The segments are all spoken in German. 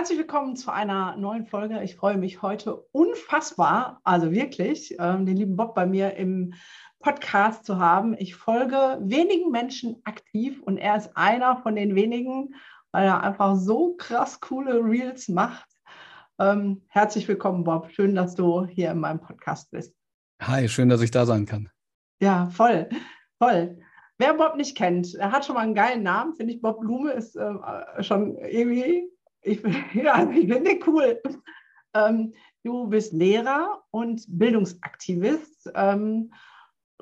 Herzlich willkommen zu einer neuen Folge. Ich freue mich heute unfassbar, also wirklich, ähm, den lieben Bob bei mir im Podcast zu haben. Ich folge wenigen Menschen aktiv und er ist einer von den wenigen, weil er einfach so krass coole Reels macht. Ähm, herzlich willkommen, Bob. Schön, dass du hier in meinem Podcast bist. Hi, schön, dass ich da sein kann. Ja, voll, voll. Wer Bob nicht kennt, er hat schon mal einen geilen Namen, finde ich. Bob Blume ist äh, schon irgendwie ich, ja, ich finde cool. Ähm, du bist Lehrer und Bildungsaktivist, ähm,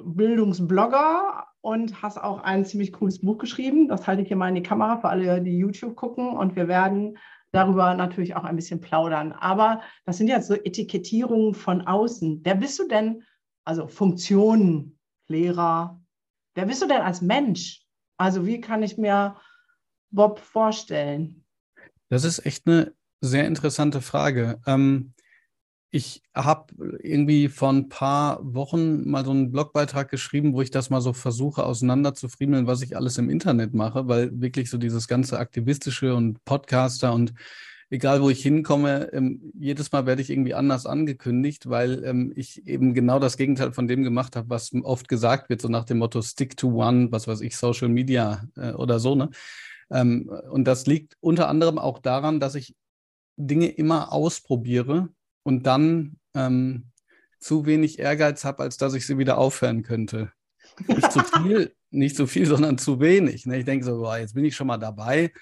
Bildungsblogger und hast auch ein ziemlich cooles Buch geschrieben. Das halte ich hier mal in die Kamera für alle, die YouTube gucken. Und wir werden darüber natürlich auch ein bisschen plaudern. Aber das sind ja so Etikettierungen von außen. Wer bist du denn? Also Funktionen, Lehrer. Wer bist du denn als Mensch? Also wie kann ich mir Bob vorstellen? Das ist echt eine sehr interessante Frage. Ähm, ich habe irgendwie vor ein paar Wochen mal so einen Blogbeitrag geschrieben, wo ich das mal so versuche auseinanderzufriemeln, was ich alles im Internet mache, weil wirklich so dieses ganze aktivistische und Podcaster und egal wo ich hinkomme, ähm, jedes Mal werde ich irgendwie anders angekündigt, weil ähm, ich eben genau das Gegenteil von dem gemacht habe, was oft gesagt wird, so nach dem Motto Stick to One, was weiß ich, Social Media äh, oder so, ne? Ähm, und das liegt unter anderem auch daran, dass ich Dinge immer ausprobiere und dann ähm, zu wenig Ehrgeiz habe, als dass ich sie wieder aufhören könnte. Nicht zu viel, nicht zu viel, sondern zu wenig. Ne? Ich denke so, boah, jetzt bin ich schon mal dabei,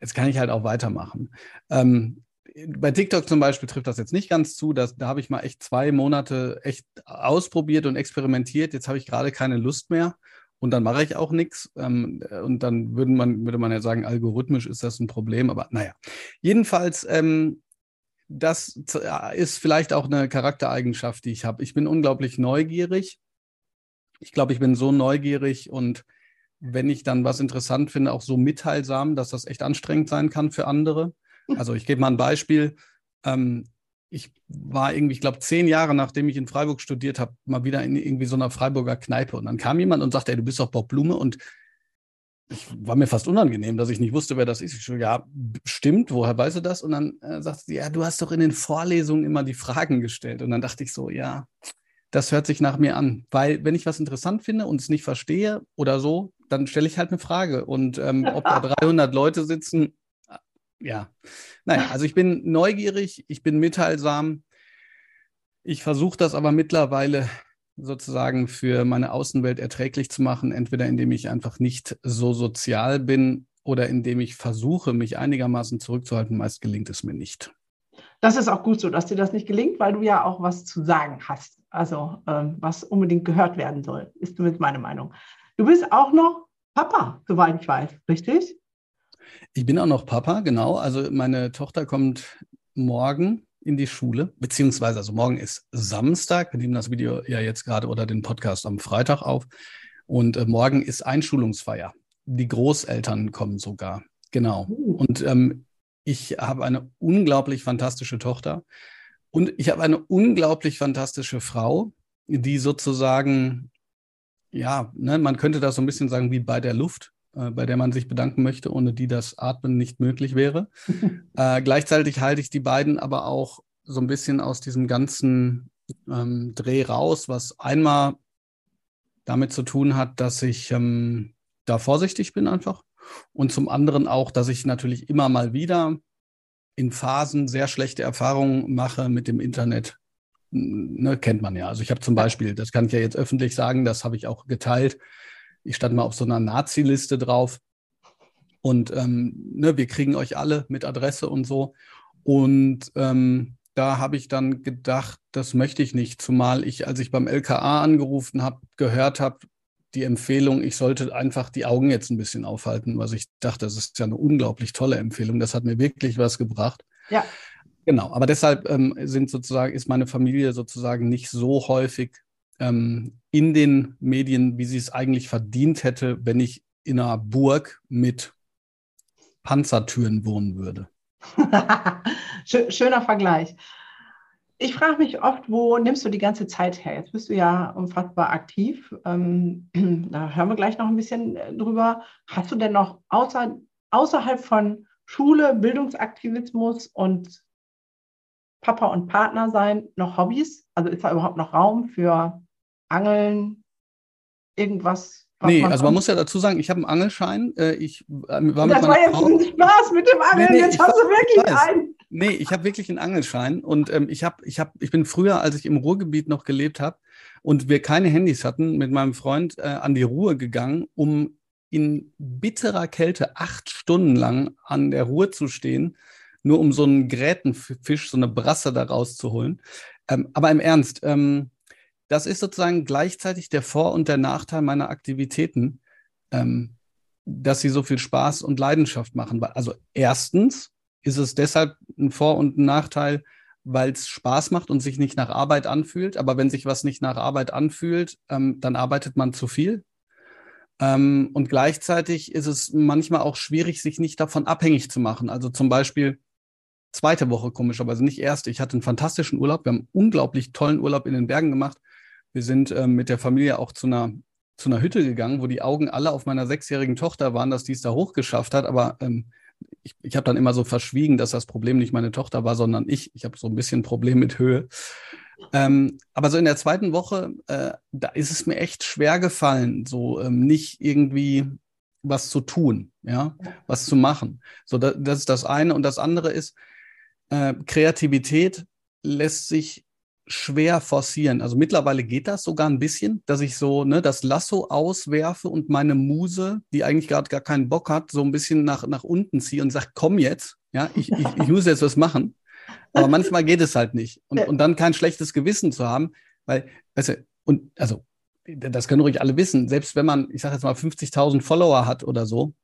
jetzt kann ich halt auch weitermachen. Ähm, bei TikTok zum Beispiel trifft das jetzt nicht ganz zu. Das, da habe ich mal echt zwei Monate echt ausprobiert und experimentiert. Jetzt habe ich gerade keine Lust mehr und dann mache ich auch nichts. Ähm, und dann würde man, würde man ja sagen, algorithmisch ist das ein Problem, aber naja. Jedenfalls, ähm, das ist vielleicht auch eine Charaktereigenschaft, die ich habe. Ich bin unglaublich neugierig. Ich glaube, ich bin so neugierig und wenn ich dann was interessant finde, auch so mitteilsam, dass das echt anstrengend sein kann für andere. Also ich gebe mal ein Beispiel. Ähm, ich war irgendwie, ich glaube, zehn Jahre nachdem ich in Freiburg studiert habe, mal wieder in irgendwie so einer Freiburger Kneipe. Und dann kam jemand und sagte, ey, du bist doch Bob Blume. Und ich war mir fast unangenehm, dass ich nicht wusste, wer das ist. Ich so, ja, stimmt, woher weißt du das? Und dann äh, sagte sie, ja, du hast doch in den Vorlesungen immer die Fragen gestellt. Und dann dachte ich so, ja, das hört sich nach mir an. Weil wenn ich was interessant finde und es nicht verstehe oder so, dann stelle ich halt eine Frage. Und ähm, ob da 300 Leute sitzen, ja, naja, also ich bin neugierig, ich bin mitteilsam. Ich versuche das aber mittlerweile sozusagen für meine Außenwelt erträglich zu machen, entweder indem ich einfach nicht so sozial bin oder indem ich versuche, mich einigermaßen zurückzuhalten. Meist gelingt es mir nicht. Das ist auch gut so, dass dir das nicht gelingt, weil du ja auch was zu sagen hast. Also ähm, was unbedingt gehört werden soll, ist zumindest meine Meinung. Du bist auch noch Papa, soweit ich weiß, richtig? Ich bin auch noch Papa, genau. Also meine Tochter kommt morgen in die Schule, beziehungsweise also morgen ist Samstag. Wir nehmen das Video ja jetzt gerade oder den Podcast am Freitag auf. Und äh, morgen ist Einschulungsfeier. Die Großeltern kommen sogar. Genau. Uh. Und ähm, ich habe eine unglaublich fantastische Tochter. Und ich habe eine unglaublich fantastische Frau, die sozusagen, ja, ne, man könnte das so ein bisschen sagen wie bei der Luft. Äh, bei der man sich bedanken möchte, ohne die das Atmen nicht möglich wäre. äh, gleichzeitig halte ich die beiden aber auch so ein bisschen aus diesem ganzen ähm, Dreh raus, was einmal damit zu tun hat, dass ich ähm, da vorsichtig bin einfach und zum anderen auch, dass ich natürlich immer mal wieder in Phasen sehr schlechte Erfahrungen mache mit dem Internet. Ne, kennt man ja. Also ich habe zum Beispiel, das kann ich ja jetzt öffentlich sagen, das habe ich auch geteilt, ich stand mal auf so einer Nazi-Liste drauf. Und ähm, ne, wir kriegen euch alle mit Adresse und so. Und ähm, da habe ich dann gedacht, das möchte ich nicht. Zumal ich, als ich beim LKA angerufen habe, gehört habe, die Empfehlung, ich sollte einfach die Augen jetzt ein bisschen aufhalten, was ich dachte, das ist ja eine unglaublich tolle Empfehlung. Das hat mir wirklich was gebracht. Ja. Genau, aber deshalb ähm, sind sozusagen, ist meine Familie sozusagen nicht so häufig ähm, in den Medien, wie sie es eigentlich verdient hätte, wenn ich in einer Burg mit Panzertüren wohnen würde. Schöner Vergleich. Ich frage mich oft, wo nimmst du die ganze Zeit her? Jetzt bist du ja unfassbar aktiv. Ähm, da hören wir gleich noch ein bisschen äh, drüber. Hast du denn noch außer, außerhalb von Schule, Bildungsaktivismus und Papa und Partner sein noch Hobbys? Also ist da überhaupt noch Raum für Angeln, irgendwas? Nee, man also man muss ja dazu sagen, ich habe einen Angelschein. Äh, ich äh, war mit das war jetzt Frau, ein Spaß mit dem Angeln, nee, nee, jetzt hast du wirklich einen. Nee, ich habe wirklich einen Angelschein und ähm, ich, hab, ich, hab, ich bin früher, als ich im Ruhrgebiet noch gelebt habe und wir keine Handys hatten, mit meinem Freund äh, an die Ruhr gegangen, um in bitterer Kälte acht Stunden lang an der Ruhr zu stehen, nur um so einen Grätenfisch, so eine Brasse da rauszuholen. Ähm, aber im Ernst, ähm, das ist sozusagen gleichzeitig der Vor- und der Nachteil meiner Aktivitäten, ähm, dass sie so viel Spaß und Leidenschaft machen. Also erstens ist es deshalb ein Vor- und ein Nachteil, weil es Spaß macht und sich nicht nach Arbeit anfühlt. Aber wenn sich was nicht nach Arbeit anfühlt, ähm, dann arbeitet man zu viel. Ähm, und gleichzeitig ist es manchmal auch schwierig, sich nicht davon abhängig zu machen. Also zum Beispiel zweite Woche komischerweise, nicht erste. Ich hatte einen fantastischen Urlaub. Wir haben einen unglaublich tollen Urlaub in den Bergen gemacht. Wir sind ähm, mit der Familie auch zu einer, zu einer Hütte gegangen, wo die Augen alle auf meiner sechsjährigen Tochter waren, dass die es da hochgeschafft hat. Aber ähm, ich, ich habe dann immer so verschwiegen, dass das Problem nicht meine Tochter war, sondern ich. Ich habe so ein bisschen ein Problem mit Höhe. Ähm, aber so in der zweiten Woche, äh, da ist es mir echt schwer gefallen, so ähm, nicht irgendwie was zu tun, ja, was zu machen. So, da, das ist das eine. Und das andere ist, äh, Kreativität lässt sich schwer forcieren. Also mittlerweile geht das sogar ein bisschen, dass ich so ne, das Lasso auswerfe und meine Muse, die eigentlich gerade gar keinen Bock hat, so ein bisschen nach, nach unten ziehe und sage, komm jetzt, ja, ich, ich, ich muss jetzt was machen. Aber manchmal geht es halt nicht. Und, und dann kein schlechtes Gewissen zu haben, weil, weißt du, und also, das können ruhig alle wissen, selbst wenn man, ich sage jetzt mal, 50.000 Follower hat oder so,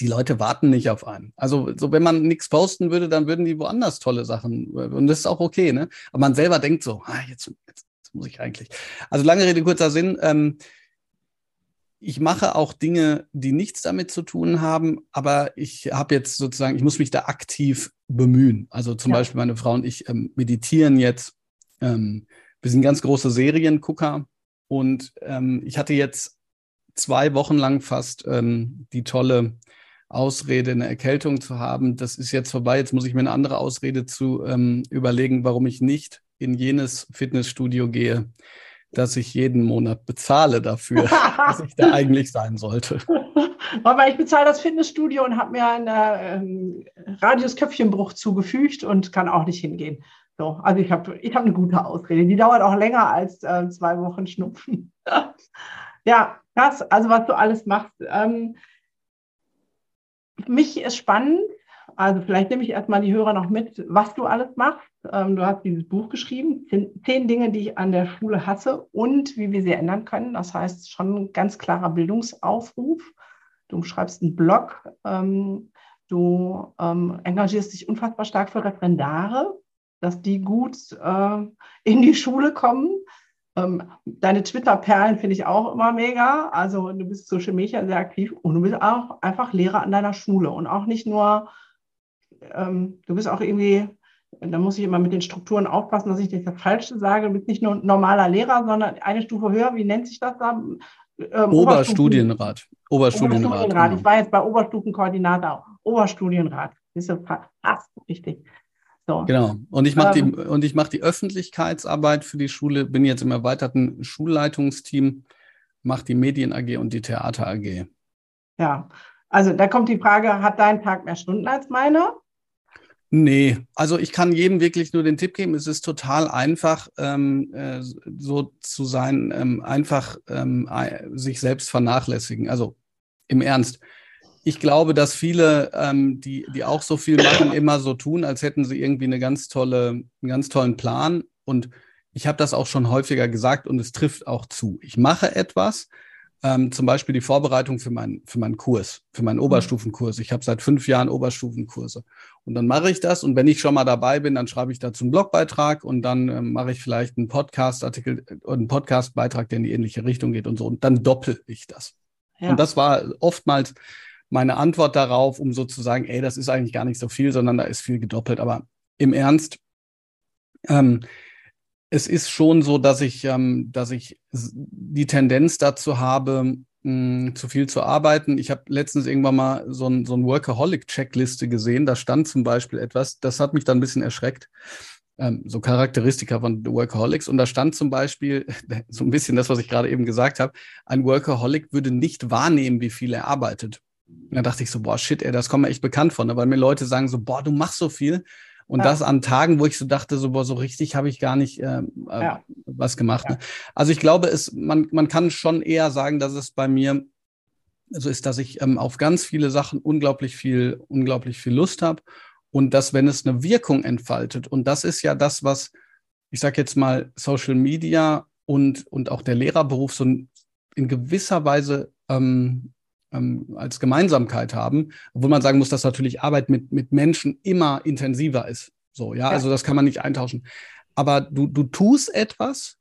die Leute warten nicht auf einen. Also so, wenn man nichts posten würde, dann würden die woanders tolle Sachen. Und das ist auch okay, ne? Aber man selber denkt so, ah, jetzt, jetzt, jetzt muss ich eigentlich. Also lange Rede, kurzer Sinn. Ähm, ich mache auch Dinge, die nichts damit zu tun haben, aber ich habe jetzt sozusagen, ich muss mich da aktiv bemühen. Also zum ja. Beispiel meine Frau und ich ähm, meditieren jetzt. Ähm, wir sind ganz große Seriengucker und ähm, ich hatte jetzt zwei Wochen lang fast ähm, die tolle Ausrede, eine Erkältung zu haben. Das ist jetzt vorbei. Jetzt muss ich mir eine andere Ausrede zu ähm, überlegen, warum ich nicht in jenes Fitnessstudio gehe, das ich jeden Monat bezahle dafür, dass ich da eigentlich sein sollte. Aber ich bezahle das Fitnessstudio und habe mir einen ähm, Radius-Köpfchenbruch zugefügt und kann auch nicht hingehen. So, also ich habe ich hab eine gute Ausrede. Die dauert auch länger als äh, zwei Wochen Schnupfen. ja, krass. Also was du alles machst. Ähm, mich ist spannend, also vielleicht nehme ich erstmal die Hörer noch mit, was du alles machst. Ähm, du hast dieses Buch geschrieben, zehn Dinge, die ich an der Schule hasse und wie wir sie ändern können. Das heißt schon ein ganz klarer Bildungsaufruf. Du schreibst einen Blog, ähm, du ähm, engagierst dich unfassbar stark für Referendare, dass die gut äh, in die Schule kommen. Ähm, deine Twitter-Perlen finde ich auch immer mega. Also du bist Social Media sehr aktiv und du bist auch einfach Lehrer an deiner Schule und auch nicht nur, ähm, du bist auch irgendwie, da muss ich immer mit den Strukturen aufpassen, dass ich nicht das Falsche sage, du bist nicht nur normaler Lehrer, sondern eine Stufe höher, wie nennt sich das da? Ähm, Oberstudienrat. Oberstudienrat. Oberstudienrat. Genau. Ich war jetzt bei Oberstufenkoordinator. Oberstudienrat. Das ist fast richtig. So. Genau. Und ich mache ähm, die, und ich mache die Öffentlichkeitsarbeit für die Schule, bin jetzt im erweiterten Schulleitungsteam, mache die Medien AG und die Theater AG. Ja, also da kommt die Frage, hat dein Tag mehr Stunden als meiner? Nee, also ich kann jedem wirklich nur den Tipp geben, es ist total einfach, ähm, äh, so zu sein, ähm, einfach ähm, sich selbst vernachlässigen. Also im Ernst ich glaube, dass viele, ähm, die, die auch so viel machen, immer so tun, als hätten sie irgendwie eine ganz tolle, einen ganz tollen Plan. Und ich habe das auch schon häufiger gesagt und es trifft auch zu. Ich mache etwas, ähm, zum Beispiel die Vorbereitung für, mein, für meinen Kurs, für meinen mhm. Oberstufenkurs. Ich habe seit fünf Jahren Oberstufenkurse. Und dann mache ich das. Und wenn ich schon mal dabei bin, dann schreibe ich dazu einen Blogbeitrag und dann ähm, mache ich vielleicht einen Podcast-Artikel und äh, einen Podcast-Beitrag, der in die ähnliche Richtung geht und so. Und dann doppel ich das. Ja. Und das war oftmals meine Antwort darauf, um so zu sagen, ey, das ist eigentlich gar nicht so viel, sondern da ist viel gedoppelt. Aber im Ernst, ähm, es ist schon so, dass ich, ähm, dass ich die Tendenz dazu habe, mh, hm, zu viel zu arbeiten. Ich habe letztens irgendwann mal so ein, so ein Workaholic-Checkliste gesehen. Da stand zum Beispiel etwas, das hat mich dann ein bisschen erschreckt. Ähm, so Charakteristika von Workaholics. Und da stand zum Beispiel so ein bisschen das, was ich gerade eben gesagt habe. Ein Workaholic würde nicht wahrnehmen, wie viel er arbeitet. Da dachte ich so, boah, shit, ey, das kommt mir echt bekannt von, ne? weil mir Leute sagen so, boah, du machst so viel. Und ja. das an Tagen, wo ich so dachte, so, boah, so richtig habe ich gar nicht äh, äh ja. was gemacht. Ne? Also ich glaube, es, man, man kann schon eher sagen, dass es bei mir so ist, dass ich ähm, auf ganz viele Sachen unglaublich viel, unglaublich viel Lust habe. Und dass, wenn es eine Wirkung entfaltet, und das ist ja das, was, ich sage jetzt mal, Social Media und, und auch der Lehrerberuf so in gewisser Weise ähm, ähm, als Gemeinsamkeit haben, obwohl man sagen muss, dass natürlich Arbeit mit, mit Menschen immer intensiver ist. So, ja, ja. also das kann man nicht eintauschen. Aber du, du tust etwas,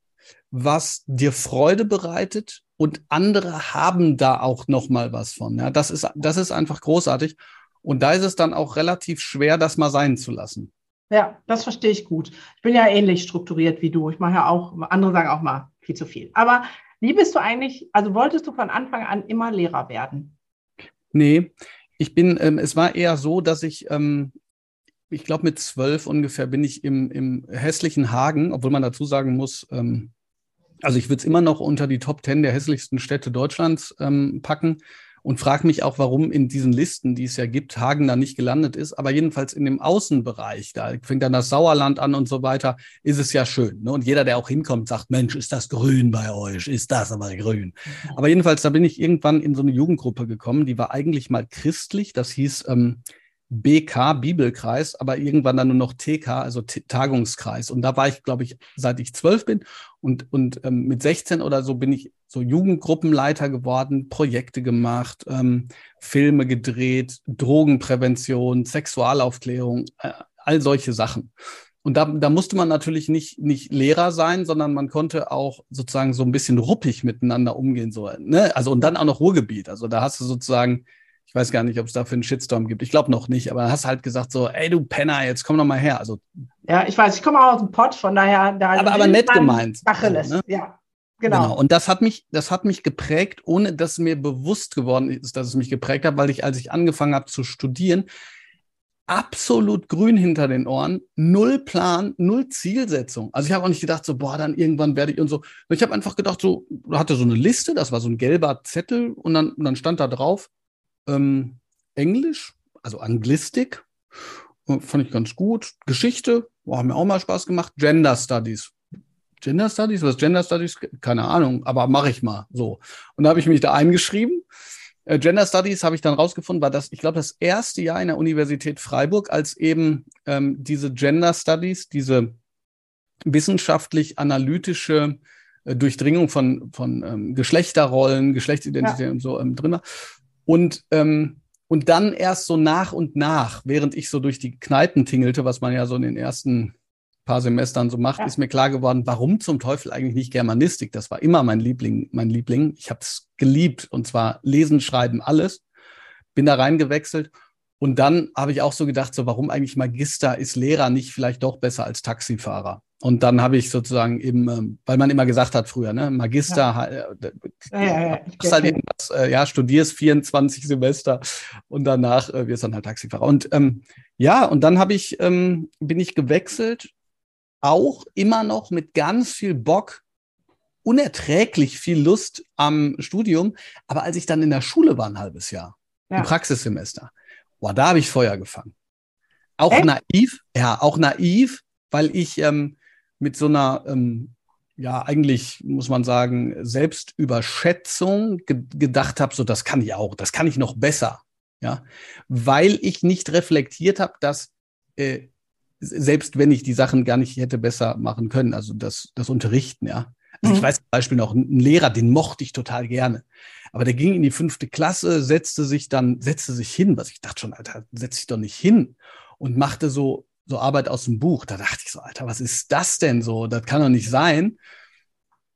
was dir Freude bereitet und andere haben da auch noch mal was von. Ja, das ist, das ist einfach großartig. Und da ist es dann auch relativ schwer, das mal sein zu lassen. Ja, das verstehe ich gut. Ich bin ja ähnlich strukturiert wie du. Ich mache ja auch, andere sagen auch mal viel zu viel. Aber wie bist du eigentlich, also wolltest du von Anfang an immer Lehrer werden? Nee, ich bin, ähm, es war eher so, dass ich, ähm, ich glaube, mit zwölf ungefähr bin ich im, im hässlichen Hagen, obwohl man dazu sagen muss, ähm, also ich würde es immer noch unter die Top Ten der hässlichsten Städte Deutschlands ähm, packen und frage mich auch, warum in diesen Listen, die es ja gibt, Hagen da nicht gelandet ist. Aber jedenfalls in dem Außenbereich, da fängt dann das Sauerland an und so weiter, ist es ja schön. Ne? Und jeder, der auch hinkommt, sagt, Mensch, ist das grün bei euch? Ist das aber grün? Mhm. Aber jedenfalls, da bin ich irgendwann in so eine Jugendgruppe gekommen, die war eigentlich mal christlich. Das hieß ähm, BK, Bibelkreis, aber irgendwann dann nur noch TK, also T Tagungskreis. Und da war ich, glaube ich, seit ich zwölf bin und, und ähm, mit 16 oder so bin ich so Jugendgruppenleiter geworden, Projekte gemacht, ähm, Filme gedreht, Drogenprävention, Sexualaufklärung, äh, all solche Sachen. Und da, da musste man natürlich nicht, nicht Lehrer sein, sondern man konnte auch sozusagen so ein bisschen ruppig miteinander umgehen. So, ne? Also und dann auch noch Ruhrgebiet. Also da hast du sozusagen ich weiß gar nicht, ob es dafür einen Shitstorm gibt. Ich glaube noch nicht, aber hast halt gesagt so, ey du Penner, jetzt komm doch mal her. Also ja, ich weiß, ich komme auch aus dem Pott, von daher da aber, aber nett gemeint. Tacheles, so, ne? ja. Genau. genau. Und das hat mich, das hat mich geprägt, ohne dass mir bewusst geworden ist, dass es mich geprägt hat, weil ich, als ich angefangen habe zu studieren, absolut grün hinter den Ohren, null Plan, null Zielsetzung. Also ich habe auch nicht gedacht, so, boah, dann irgendwann werde ich und so. Ich habe einfach gedacht, so, hatte so eine Liste, das war so ein gelber Zettel und dann, und dann stand da drauf, ähm, Englisch, also Anglistik, äh, fand ich ganz gut. Geschichte, boah, hat mir auch mal Spaß gemacht. Gender Studies. Gender Studies? Was Gender Studies? Keine Ahnung, aber mache ich mal so. Und da habe ich mich da eingeschrieben. Äh, Gender Studies habe ich dann rausgefunden, war das, ich glaube, das erste Jahr in der Universität Freiburg, als eben ähm, diese Gender Studies, diese wissenschaftlich-analytische äh, Durchdringung von, von ähm, Geschlechterrollen, Geschlechtsidentität ja. und so ähm, drin war. Und, ähm, und dann erst so nach und nach, während ich so durch die Kneipen tingelte, was man ja so in den ersten paar Semestern so macht, ja. ist mir klar geworden, warum zum Teufel eigentlich nicht Germanistik? Das war immer mein Liebling, mein Liebling. Ich habe es geliebt und zwar lesen, schreiben, alles. Bin da reingewechselt und dann habe ich auch so gedacht, so warum eigentlich Magister ist Lehrer nicht vielleicht doch besser als Taxifahrer? Und dann habe ich sozusagen eben, ähm, weil man immer gesagt hat früher, ne, Magister, ja. Äh, ja, ja, ja. halt irgendwas, äh, ja, studierst 24 Semester und danach äh, wirst dann halt Taxifahrer. Und ähm, ja, und dann habe ich, ähm, bin ich gewechselt, auch immer noch mit ganz viel Bock, unerträglich viel Lust am Studium. Aber als ich dann in der Schule war, ein halbes Jahr, ja. im Praxissemester, boah, da habe ich Feuer gefangen. Auch Echt? naiv, ja, auch naiv, weil ich ähm, mit so einer, ähm, ja, eigentlich muss man sagen, Selbstüberschätzung ge gedacht habe, so das kann ich auch, das kann ich noch besser. Ja, weil ich nicht reflektiert habe, dass äh, selbst wenn ich die Sachen gar nicht hätte besser machen können, also das, das Unterrichten, ja. Also ich mhm. weiß zum Beispiel noch, ein Lehrer, den mochte ich total gerne. Aber der ging in die fünfte Klasse, setzte sich dann, setzte sich hin, was ich dachte schon, Alter, setz dich doch nicht hin und machte so, so Arbeit aus dem Buch. Da dachte ich so, Alter, was ist das denn so? Das kann doch nicht sein.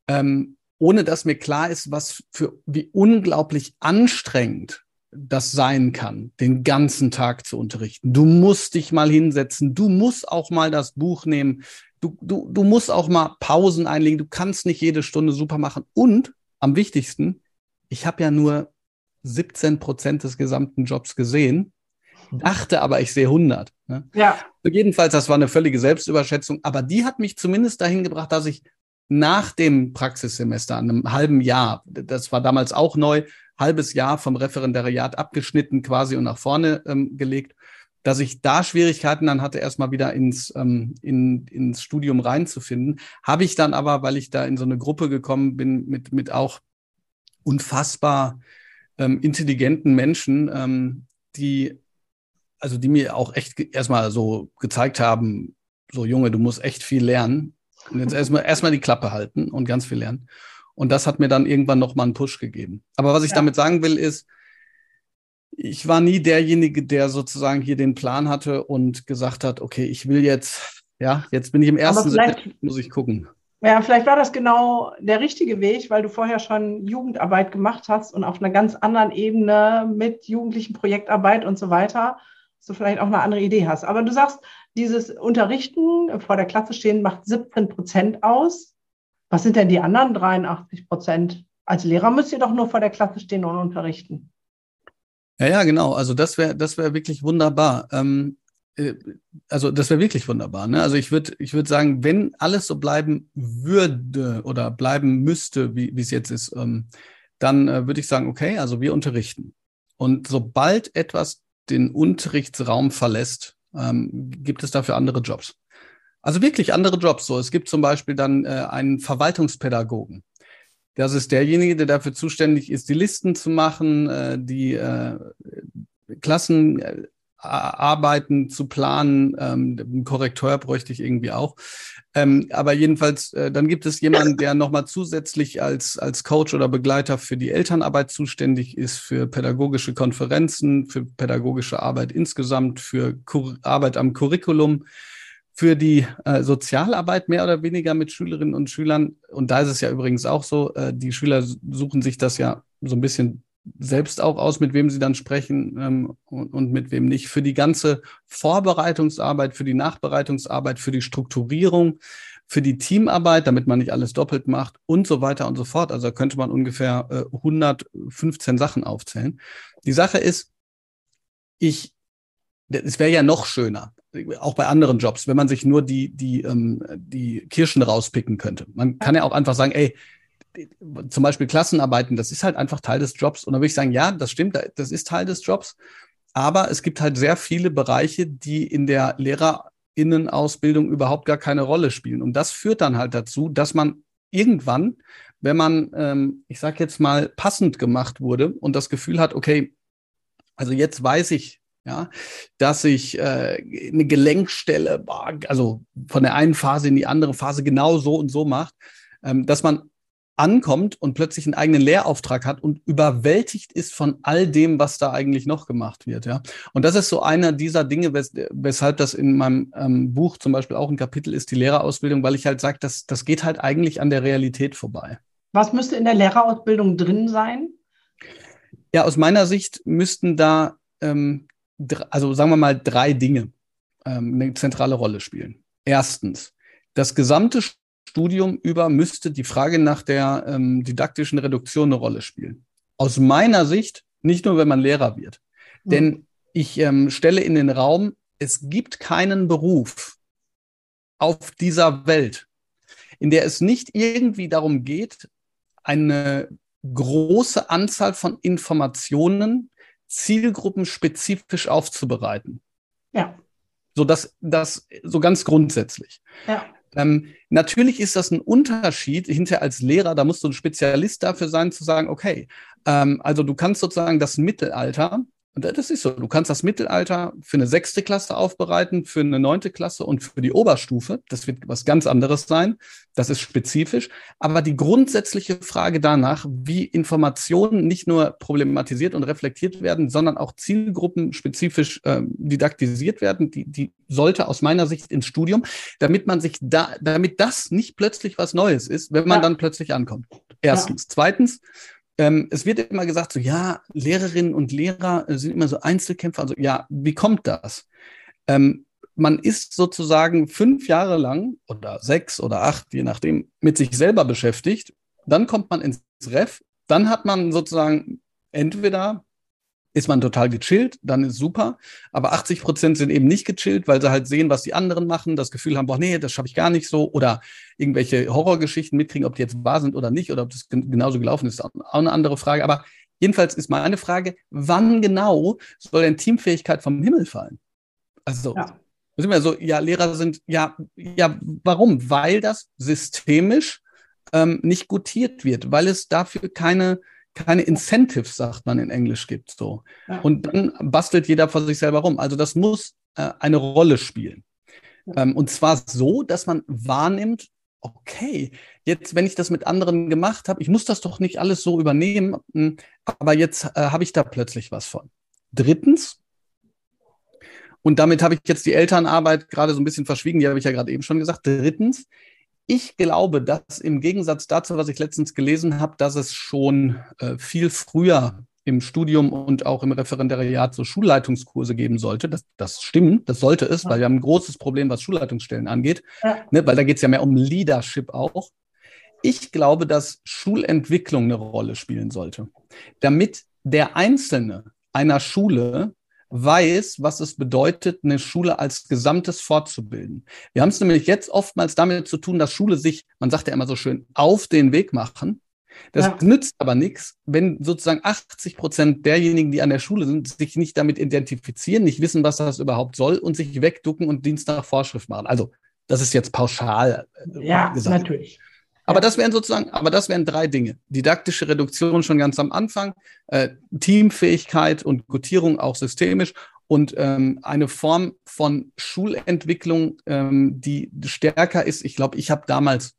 Ähm, ohne dass mir klar ist, was für, wie unglaublich anstrengend das sein kann, den ganzen Tag zu unterrichten. Du musst dich mal hinsetzen, du musst auch mal das Buch nehmen, du, du, du musst auch mal Pausen einlegen, du kannst nicht jede Stunde super machen. Und am wichtigsten, ich habe ja nur 17 Prozent des gesamten Jobs gesehen, dachte aber, ich sehe 100. Ne? Ja. Jedenfalls, das war eine völlige Selbstüberschätzung, aber die hat mich zumindest dahin gebracht, dass ich nach dem Praxissemester, einem halben Jahr, das war damals auch neu, halbes Jahr vom Referendariat abgeschnitten quasi und nach vorne ähm, gelegt, dass ich da Schwierigkeiten dann hatte, erstmal wieder ins, ähm, in, ins Studium reinzufinden. Habe ich dann aber, weil ich da in so eine Gruppe gekommen bin mit, mit auch unfassbar ähm, intelligenten Menschen, ähm, die, also die mir auch echt erstmal so gezeigt haben, so Junge, du musst echt viel lernen. Und jetzt erstmal erstmal die Klappe halten und ganz viel lernen. Und das hat mir dann irgendwann nochmal einen Push gegeben. Aber was ich ja. damit sagen will, ist, ich war nie derjenige, der sozusagen hier den Plan hatte und gesagt hat, okay, ich will jetzt, ja, jetzt bin ich im ersten Semester, muss ich gucken. Ja, vielleicht war das genau der richtige Weg, weil du vorher schon Jugendarbeit gemacht hast und auf einer ganz anderen Ebene mit jugendlichen Projektarbeit und so weiter, dass du vielleicht auch eine andere Idee hast. Aber du sagst, dieses Unterrichten vor der Klasse stehen macht 17 Prozent aus. Was sind denn die anderen 83 Prozent? Als Lehrer müsst ihr doch nur vor der Klasse stehen und unterrichten. Ja, ja, genau. Also das wäre das wäre wirklich wunderbar. Ähm, äh, also das wäre wirklich wunderbar. Ne? Also ich würde ich würde sagen, wenn alles so bleiben würde oder bleiben müsste, wie es jetzt ist, ähm, dann äh, würde ich sagen, okay, also wir unterrichten. Und sobald etwas den Unterrichtsraum verlässt, ähm, gibt es dafür andere Jobs. Also wirklich andere Jobs. So, es gibt zum Beispiel dann äh, einen Verwaltungspädagogen. Das ist derjenige, der dafür zuständig ist, die Listen zu machen, äh, die äh, Klassenarbeiten zu planen. Ähm, einen Korrekteur bräuchte ich irgendwie auch. Ähm, aber jedenfalls, äh, dann gibt es jemanden, der nochmal zusätzlich als, als Coach oder Begleiter für die Elternarbeit zuständig ist, für pädagogische Konferenzen, für pädagogische Arbeit insgesamt, für Kur Arbeit am Curriculum für die äh, Sozialarbeit mehr oder weniger mit Schülerinnen und Schülern. Und da ist es ja übrigens auch so, äh, die Schüler suchen sich das ja so ein bisschen selbst auch aus, mit wem sie dann sprechen ähm, und, und, mit wem nicht. Für die ganze Vorbereitungsarbeit, für die Nachbereitungsarbeit, für die Strukturierung, für die Teamarbeit, damit man nicht alles doppelt macht und so weiter und so fort. Also könnte man ungefähr äh, 115 Sachen aufzählen. Die Sache ist, ich, es wäre ja noch schöner, auch bei anderen Jobs, wenn man sich nur die, die, ähm, die Kirschen rauspicken könnte. Man kann ja auch einfach sagen, ey, zum Beispiel Klassenarbeiten, das ist halt einfach Teil des Jobs. Und dann würde ich sagen, ja, das stimmt, das ist Teil des Jobs. Aber es gibt halt sehr viele Bereiche, die in der Lehrerinnenausbildung überhaupt gar keine Rolle spielen. Und das führt dann halt dazu, dass man irgendwann, wenn man, ähm, ich sage jetzt mal, passend gemacht wurde und das Gefühl hat, okay, also jetzt weiß ich, ja, dass sich äh, eine Gelenkstelle, also von der einen Phase in die andere Phase genau so und so macht, ähm, dass man ankommt und plötzlich einen eigenen Lehrauftrag hat und überwältigt ist von all dem, was da eigentlich noch gemacht wird. Ja, und das ist so einer dieser Dinge, wes weshalb das in meinem ähm, Buch zum Beispiel auch ein Kapitel ist, die Lehrerausbildung, weil ich halt sage, das, das geht halt eigentlich an der Realität vorbei. Was müsste in der Lehrerausbildung drin sein? Ja, aus meiner Sicht müssten da ähm, also sagen wir mal, drei Dinge ähm, eine zentrale Rolle spielen. Erstens, das gesamte Studium über müsste die Frage nach der ähm, didaktischen Reduktion eine Rolle spielen. Aus meiner Sicht, nicht nur, wenn man Lehrer wird. Mhm. Denn ich ähm, stelle in den Raum, es gibt keinen Beruf auf dieser Welt, in der es nicht irgendwie darum geht, eine große Anzahl von Informationen zielgruppenspezifisch aufzubereiten. Ja. So das, das so ganz grundsätzlich. Ja. Ähm, natürlich ist das ein Unterschied hinterher als Lehrer, da musst du ein Spezialist dafür sein, zu sagen, okay, ähm, also du kannst sozusagen das Mittelalter das ist so. Du kannst das Mittelalter für eine sechste Klasse aufbereiten, für eine neunte Klasse und für die Oberstufe. Das wird was ganz anderes sein. Das ist spezifisch. Aber die grundsätzliche Frage danach, wie Informationen nicht nur problematisiert und reflektiert werden, sondern auch zielgruppenspezifisch äh, didaktisiert werden, die, die sollte aus meiner Sicht ins Studium, damit man sich da, damit das nicht plötzlich was Neues ist, wenn man ja. dann plötzlich ankommt. Erstens. Ja. Zweitens, ähm, es wird immer gesagt, so ja, Lehrerinnen und Lehrer äh, sind immer so Einzelkämpfer. Also ja, wie kommt das? Ähm, man ist sozusagen fünf Jahre lang oder sechs oder acht, je nachdem, mit sich selber beschäftigt. Dann kommt man ins Ref. Dann hat man sozusagen entweder ist man total gechillt, dann ist super. Aber 80 Prozent sind eben nicht gechillt, weil sie halt sehen, was die anderen machen, das Gefühl haben, boah, nee, das schaffe ich gar nicht so. Oder irgendwelche Horrorgeschichten mitkriegen, ob die jetzt wahr sind oder nicht, oder ob das genauso gelaufen ist, auch eine andere Frage. Aber jedenfalls ist meine Frage, wann genau soll denn Teamfähigkeit vom Himmel fallen? Also, ja. sind wir so, ja, Lehrer sind, ja, ja, warum? Weil das systemisch ähm, nicht gutiert wird, weil es dafür keine keine Incentives, sagt man in Englisch, gibt. So. Ja. Und dann bastelt jeder vor sich selber rum. Also das muss äh, eine Rolle spielen. Ähm, und zwar so, dass man wahrnimmt, okay, jetzt, wenn ich das mit anderen gemacht habe, ich muss das doch nicht alles so übernehmen, hm, aber jetzt äh, habe ich da plötzlich was von. Drittens, und damit habe ich jetzt die Elternarbeit gerade so ein bisschen verschwiegen, die habe ich ja gerade eben schon gesagt. Drittens, ich glaube, dass im Gegensatz dazu, was ich letztens gelesen habe, dass es schon äh, viel früher im Studium und auch im Referendariat so Schulleitungskurse geben sollte. Das, das stimmt, das sollte es, weil wir haben ein großes Problem, was Schulleitungsstellen angeht, ja. ne, weil da geht es ja mehr um Leadership auch. Ich glaube, dass Schulentwicklung eine Rolle spielen sollte, damit der Einzelne einer Schule weiß, was es bedeutet, eine Schule als Gesamtes fortzubilden. Wir haben es nämlich jetzt oftmals damit zu tun, dass Schule sich, man sagt ja immer so schön, auf den Weg machen. Das ja. nützt aber nichts, wenn sozusagen 80 Prozent derjenigen, die an der Schule sind, sich nicht damit identifizieren, nicht wissen, was das überhaupt soll und sich wegducken und Dienst nach Vorschrift machen. Also, das ist jetzt pauschal. Äh, ja, gesagt. natürlich. Aber das wären sozusagen, aber das wären drei Dinge. Didaktische Reduktion schon ganz am Anfang, äh, Teamfähigkeit und Gutierung auch systemisch und ähm, eine Form von Schulentwicklung, ähm, die stärker ist. Ich glaube, ich habe damals,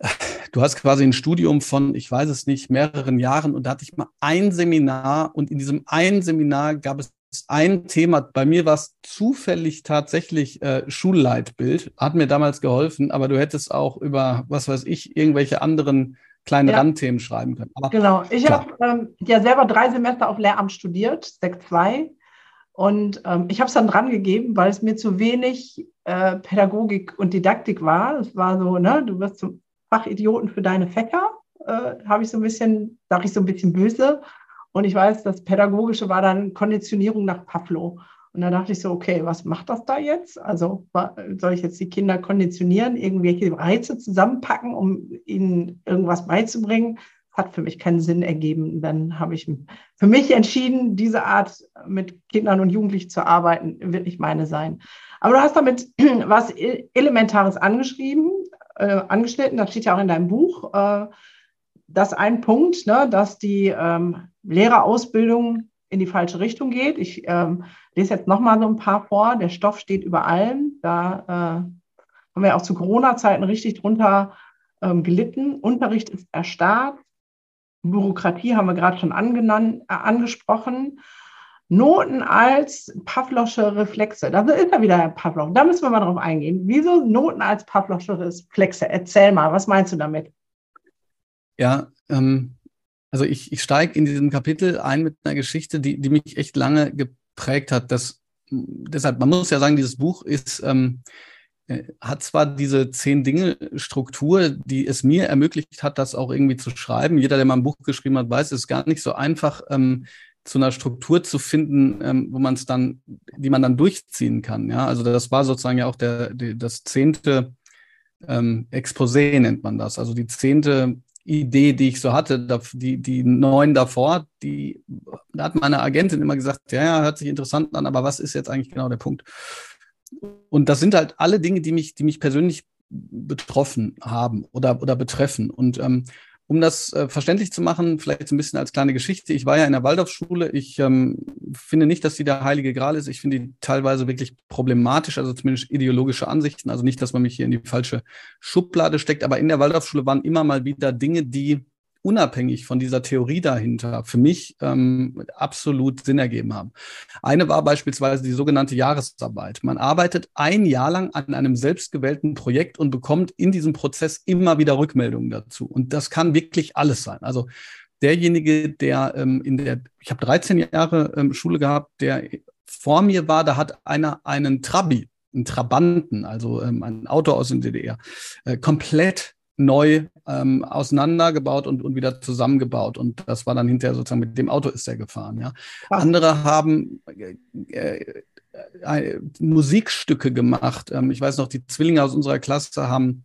du hast quasi ein Studium von, ich weiß es nicht, mehreren Jahren und da hatte ich mal ein Seminar und in diesem einen Seminar gab es ein Thema. Bei mir war es zufällig tatsächlich äh, Schulleitbild, hat mir damals geholfen, aber du hättest auch über, was weiß ich, irgendwelche anderen kleinen ja. Randthemen schreiben können. Aber, genau, ich habe ähm, ja selber drei Semester auf Lehramt studiert, Sek 2. Und ähm, ich habe es dann dran gegeben, weil es mir zu wenig äh, Pädagogik und Didaktik war. Es war so, ne, du wirst zum Fachidioten für deine Fächer, äh, habe ich so ein bisschen, sage ich so ein bisschen böse. Und ich weiß, das Pädagogische war dann Konditionierung nach Pavlo. Und da dachte ich so, okay, was macht das da jetzt? Also soll ich jetzt die Kinder konditionieren, irgendwelche Reize zusammenpacken, um ihnen irgendwas beizubringen? Hat für mich keinen Sinn ergeben. Dann habe ich für mich entschieden, diese Art mit Kindern und Jugendlichen zu arbeiten, wird nicht meine sein. Aber du hast damit was Elementares angeschrieben, äh, angeschnitten, das steht ja auch in deinem Buch. Äh, das ein Punkt, ne, dass die ähm, Lehrerausbildung in die falsche Richtung geht. Ich ähm, lese jetzt nochmal so ein paar vor. Der Stoff steht über allem. Da äh, haben wir auch zu Corona-Zeiten richtig drunter ähm, gelitten. Unterricht ist erstarrt. Bürokratie haben wir gerade schon angenannt, äh, angesprochen. Noten als Pavlosche Reflexe. Da ist er wieder, Herr Pavlov. Da müssen wir mal drauf eingehen. Wieso Noten als Pavlosche Reflexe? Erzähl mal, was meinst du damit? Ja, ähm, also ich, ich steige in diesem Kapitel ein mit einer Geschichte, die, die mich echt lange geprägt hat. Das, deshalb, man muss ja sagen, dieses Buch ist, ähm, äh, hat zwar diese zehn Dinge Struktur, die es mir ermöglicht hat, das auch irgendwie zu schreiben. Jeder, der mal ein Buch geschrieben hat, weiß, es ist gar nicht so einfach, ähm, zu einer Struktur zu finden, ähm, wo man es dann, die man dann durchziehen kann. Ja, also das war sozusagen ja auch der, die, das zehnte ähm, Exposé nennt man das. Also die zehnte Idee, die ich so hatte, die, die neun davor, die, da hat meine Agentin immer gesagt, ja, ja, hört sich interessant an, aber was ist jetzt eigentlich genau der Punkt? Und das sind halt alle Dinge, die mich, die mich persönlich betroffen haben oder, oder betreffen. Und ähm, um das äh, verständlich zu machen, vielleicht so ein bisschen als kleine Geschichte. Ich war ja in der Waldorfschule. Ich ähm, finde nicht, dass die der heilige Gral ist. Ich finde die teilweise wirklich problematisch, also zumindest ideologische Ansichten. Also nicht, dass man mich hier in die falsche Schublade steckt, aber in der Waldorfschule waren immer mal wieder Dinge, die unabhängig von dieser Theorie dahinter für mich ähm, absolut Sinn ergeben haben. Eine war beispielsweise die sogenannte Jahresarbeit. Man arbeitet ein Jahr lang an einem selbstgewählten Projekt und bekommt in diesem Prozess immer wieder Rückmeldungen dazu. Und das kann wirklich alles sein. Also derjenige, der ähm, in der, ich habe 13 Jahre ähm, Schule gehabt, der vor mir war, da hat einer einen Trabi, einen Trabanten, also ähm, ein Auto aus dem DDR, äh, komplett neu ähm, auseinandergebaut und, und wieder zusammengebaut. Und das war dann hinterher sozusagen mit dem Auto ist er gefahren. Ja. Andere haben äh, äh, Musikstücke gemacht. Ähm, ich weiß noch, die Zwillinge aus unserer Klasse haben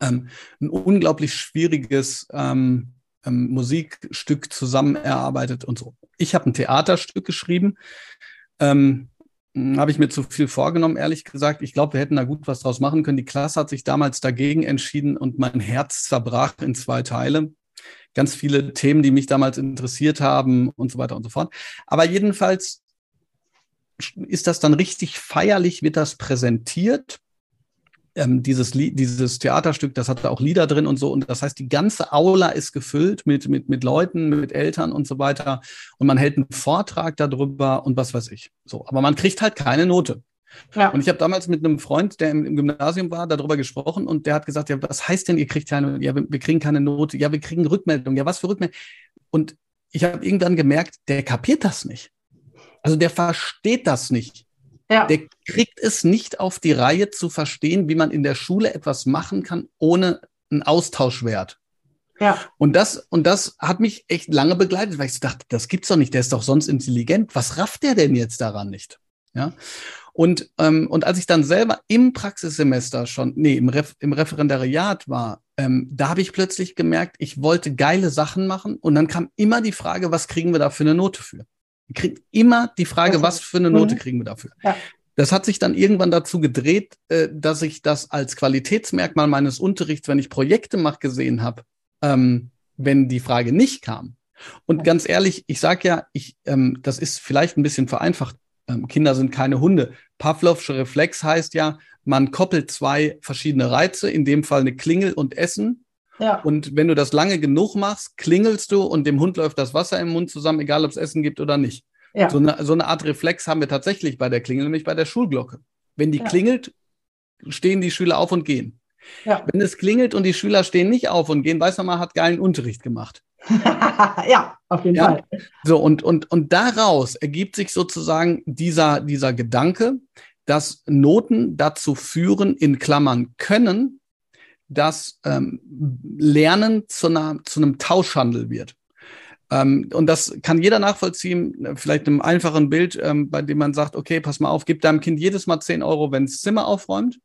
ähm, ein unglaublich schwieriges ähm, ähm, Musikstück zusammen erarbeitet und so. Ich habe ein Theaterstück geschrieben. Ähm, hm, habe ich mir zu viel vorgenommen, ehrlich gesagt. Ich glaube, wir hätten da gut was draus machen können. Die Klasse hat sich damals dagegen entschieden und mein Herz zerbrach in zwei Teile. Ganz viele Themen, die mich damals interessiert haben und so weiter und so fort. Aber jedenfalls ist das dann richtig feierlich, wird das präsentiert ähm, dieses, dieses Theaterstück, das hatte auch Lieder drin und so. Und das heißt, die ganze Aula ist gefüllt mit, mit, mit Leuten, mit Eltern und so weiter. Und man hält einen Vortrag darüber und was weiß ich. So, aber man kriegt halt keine Note. Ja. Und ich habe damals mit einem Freund, der im, im, Gymnasium war, darüber gesprochen und der hat gesagt, ja, was heißt denn, ihr kriegt keine, ja, wir, wir kriegen keine Note, ja, wir kriegen Rückmeldung, ja, was für Rückmeldung? Und ich habe irgendwann gemerkt, der kapiert das nicht. Also der versteht das nicht. Ja. Der kriegt es nicht auf die Reihe zu verstehen, wie man in der Schule etwas machen kann, ohne einen Austauschwert. Ja. Und das, und das hat mich echt lange begleitet, weil ich dachte, das gibt's doch nicht, der ist doch sonst intelligent. Was rafft der denn jetzt daran nicht? Ja. Und, ähm, und als ich dann selber im Praxissemester schon, nee, im, Ref, im Referendariat war, ähm, da habe ich plötzlich gemerkt, ich wollte geile Sachen machen und dann kam immer die Frage, was kriegen wir da für eine Note für? Kriegt immer die Frage, was für eine Note mhm. kriegen wir dafür? Ja. Das hat sich dann irgendwann dazu gedreht, äh, dass ich das als Qualitätsmerkmal meines Unterrichts, wenn ich Projekte mache, gesehen habe, ähm, wenn die Frage nicht kam. Und ganz ehrlich, ich sage ja, ich, ähm, das ist vielleicht ein bisschen vereinfacht. Ähm, Kinder sind keine Hunde. Pavlovscher Reflex heißt ja, man koppelt zwei verschiedene Reize, in dem Fall eine Klingel und Essen. Ja. Und wenn du das lange genug machst, klingelst du und dem Hund läuft das Wasser im Mund zusammen, egal ob es Essen gibt oder nicht. Ja. So, eine, so eine Art Reflex haben wir tatsächlich bei der Klingel, nämlich bei der Schulglocke. Wenn die ja. klingelt, stehen die Schüler auf und gehen. Ja. Wenn es klingelt und die Schüler stehen nicht auf und gehen, weiß man, man hat geilen Unterricht gemacht. ja, auf jeden ja. Fall. So, und, und, und daraus ergibt sich sozusagen dieser, dieser Gedanke, dass Noten dazu führen, in Klammern können, dass ähm, Lernen zu, einer, zu einem Tauschhandel wird. Ähm, und das kann jeder nachvollziehen, vielleicht einem einfachen Bild, ähm, bei dem man sagt, okay, pass mal auf, gib deinem Kind jedes Mal 10 Euro, wenn es Zimmer aufräumt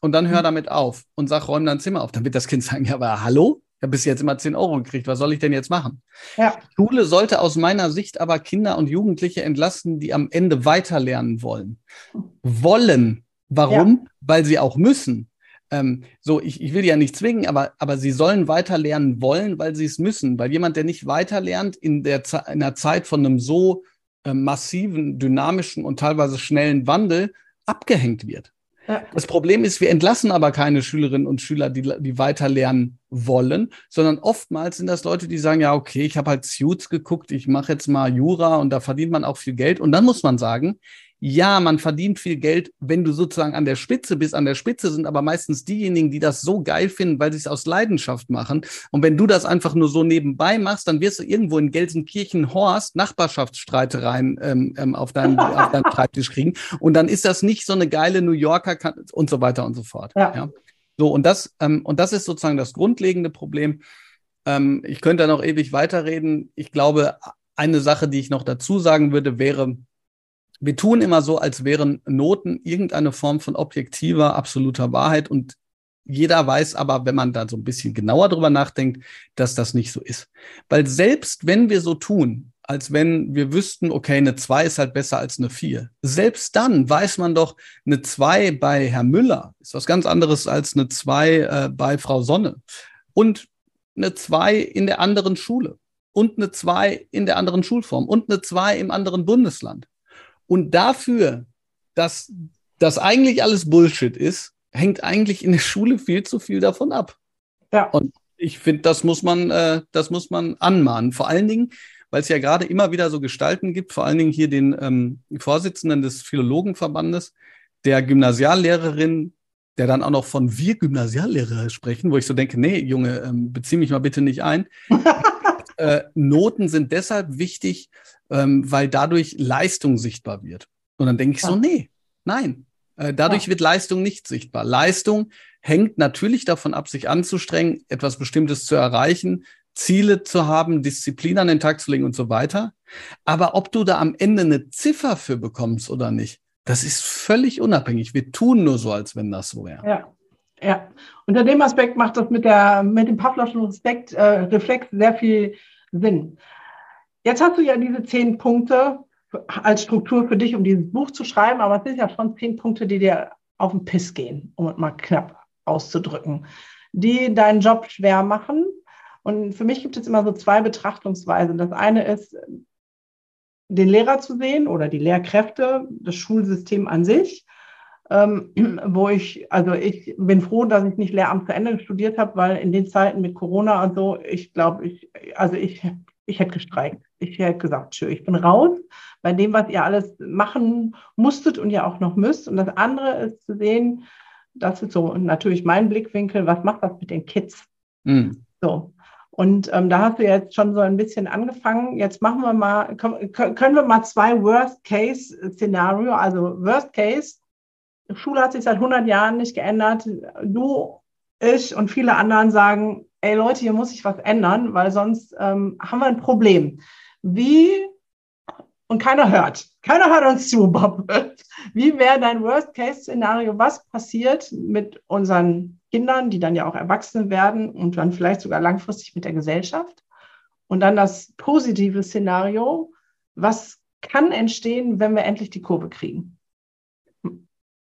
und dann hör mhm. damit auf und sag, räum dein Zimmer auf. Dann wird das Kind sagen, ja, aber hallo? Ich habe bis jetzt immer 10 Euro gekriegt, was soll ich denn jetzt machen? Ja. Schule sollte aus meiner Sicht aber Kinder und Jugendliche entlasten, die am Ende weiterlernen wollen. Wollen. Warum? Ja. Weil sie auch müssen ähm, so, ich, ich will die ja nicht zwingen, aber, aber sie sollen weiter lernen wollen, weil sie es müssen. Weil jemand, der nicht weiter lernt in der in der Zeit von einem so äh, massiven, dynamischen und teilweise schnellen Wandel abgehängt wird. Ja. Das Problem ist, wir entlassen aber keine Schülerinnen und Schüler, die, die weiter lernen wollen, sondern oftmals sind das Leute, die sagen, ja, okay, ich habe halt Suits geguckt, ich mache jetzt mal Jura und da verdient man auch viel Geld. Und dann muss man sagen, ja, man verdient viel Geld, wenn du sozusagen an der Spitze bist. An der Spitze sind aber meistens diejenigen, die das so geil finden, weil sie es aus Leidenschaft machen. Und wenn du das einfach nur so nebenbei machst, dann wirst du irgendwo in Gelsenkirchen-Horst Nachbarschaftsstreitereien ähm, ähm, auf, deinem, auf deinem Schreibtisch kriegen. Und dann ist das nicht so eine geile New Yorker und so weiter und so fort. Ja. ja. So, und das, ähm, und das ist sozusagen das grundlegende Problem. Ähm, ich könnte da noch ewig weiterreden. Ich glaube, eine Sache, die ich noch dazu sagen würde, wäre, wir tun immer so, als wären Noten irgendeine Form von objektiver, absoluter Wahrheit und jeder weiß aber, wenn man da so ein bisschen genauer drüber nachdenkt, dass das nicht so ist. Weil selbst wenn wir so tun, als wenn wir wüssten, okay, eine 2 ist halt besser als eine 4. Selbst dann weiß man doch, eine 2 bei Herr Müller ist was ganz anderes als eine 2 äh, bei Frau Sonne. Und eine 2 in der anderen Schule und eine 2 in der anderen Schulform und eine 2 im anderen Bundesland. Und dafür, dass das eigentlich alles Bullshit ist, hängt eigentlich in der Schule viel zu viel davon ab. Ja. Und ich finde, das muss man, äh, das muss man anmahnen. Vor allen Dingen, weil es ja gerade immer wieder so Gestalten gibt, vor allen Dingen hier den ähm, Vorsitzenden des Philologenverbandes, der Gymnasiallehrerin, der dann auch noch von wir Gymnasiallehrer sprechen, wo ich so denke, nee, Junge, ähm, bezieh mich mal bitte nicht ein. äh, Noten sind deshalb wichtig, ähm, weil dadurch Leistung sichtbar wird. Und dann denke ich so, nee, nein, äh, dadurch ja. wird Leistung nicht sichtbar. Leistung hängt natürlich davon ab, sich anzustrengen, etwas Bestimmtes zu erreichen, Ziele zu haben, Disziplin an den Tag zu legen und so weiter. Aber ob du da am Ende eine Ziffer für bekommst oder nicht, das ist völlig unabhängig. Wir tun nur so, als wenn das so wäre. Ja. Ja, unter dem Aspekt macht das mit, der, mit dem Pavlovschen Respekt, äh, Reflex sehr viel Sinn. Jetzt hast du ja diese zehn Punkte als Struktur für dich, um dieses Buch zu schreiben, aber es sind ja schon zehn Punkte, die dir auf den Piss gehen, um es mal knapp auszudrücken, die deinen Job schwer machen. Und für mich gibt es immer so zwei Betrachtungsweisen. Das eine ist, den Lehrer zu sehen oder die Lehrkräfte, das Schulsystem an sich, ähm, wo ich, also ich bin froh, dass ich nicht Lehramt zu Ende studiert habe, weil in den Zeiten mit Corona und so, ich glaube, ich, also ich, ich hätte gestreikt. Ich hätte gesagt, tschö, ich bin raus bei dem, was ihr alles machen musstet und ja auch noch müsst. Und das andere ist zu sehen, das ist so natürlich mein Blickwinkel, was macht das mit den Kids? Mhm. So. Und ähm, da hast du jetzt schon so ein bisschen angefangen. Jetzt machen wir mal, können wir mal zwei Worst-Case-Szenario, also Worst Case, Schule hat sich seit 100 Jahren nicht geändert. Du, ich und viele anderen sagen, ey Leute, hier muss sich was ändern, weil sonst ähm, haben wir ein Problem. Wie, und keiner hört, keiner hört uns zu, Bob. Wie wäre dein Worst-Case-Szenario? Was passiert mit unseren Kindern, die dann ja auch Erwachsene werden und dann vielleicht sogar langfristig mit der Gesellschaft. Und dann das positive Szenario, was kann entstehen, wenn wir endlich die Kurve kriegen?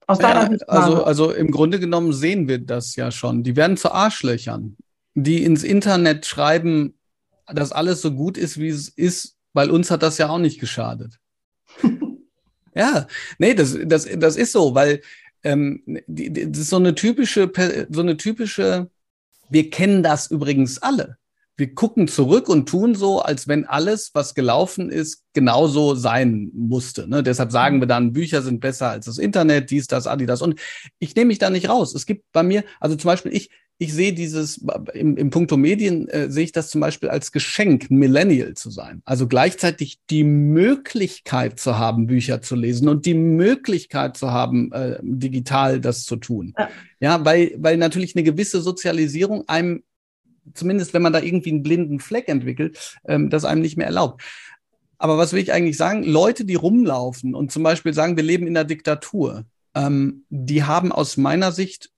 Aus deiner ja, also, also im Grunde genommen sehen wir das ja schon. Die werden zu Arschlöchern, die ins Internet schreiben, dass alles so gut ist, wie es ist, weil uns hat das ja auch nicht geschadet. ja, nee, das, das, das ist so, weil ähm, die, die, das ist so eine typische, so eine typische, wir kennen das übrigens alle. Wir gucken zurück und tun so, als wenn alles, was gelaufen ist, genauso sein musste. Ne? Deshalb sagen wir dann, Bücher sind besser als das Internet, dies, das, Adidas. Und ich nehme mich da nicht raus. Es gibt bei mir, also zum Beispiel, ich, ich sehe dieses, im, im Punkto Medien äh, sehe ich das zum Beispiel als Geschenk, Millennial zu sein. Also gleichzeitig die Möglichkeit zu haben, Bücher zu lesen und die Möglichkeit zu haben, äh, digital das zu tun. Ja, ja weil, weil natürlich eine gewisse Sozialisierung einem, zumindest wenn man da irgendwie einen blinden Fleck entwickelt, ähm, das einem nicht mehr erlaubt. Aber was will ich eigentlich sagen? Leute, die rumlaufen und zum Beispiel sagen, wir leben in einer Diktatur, ähm, die haben aus meiner Sicht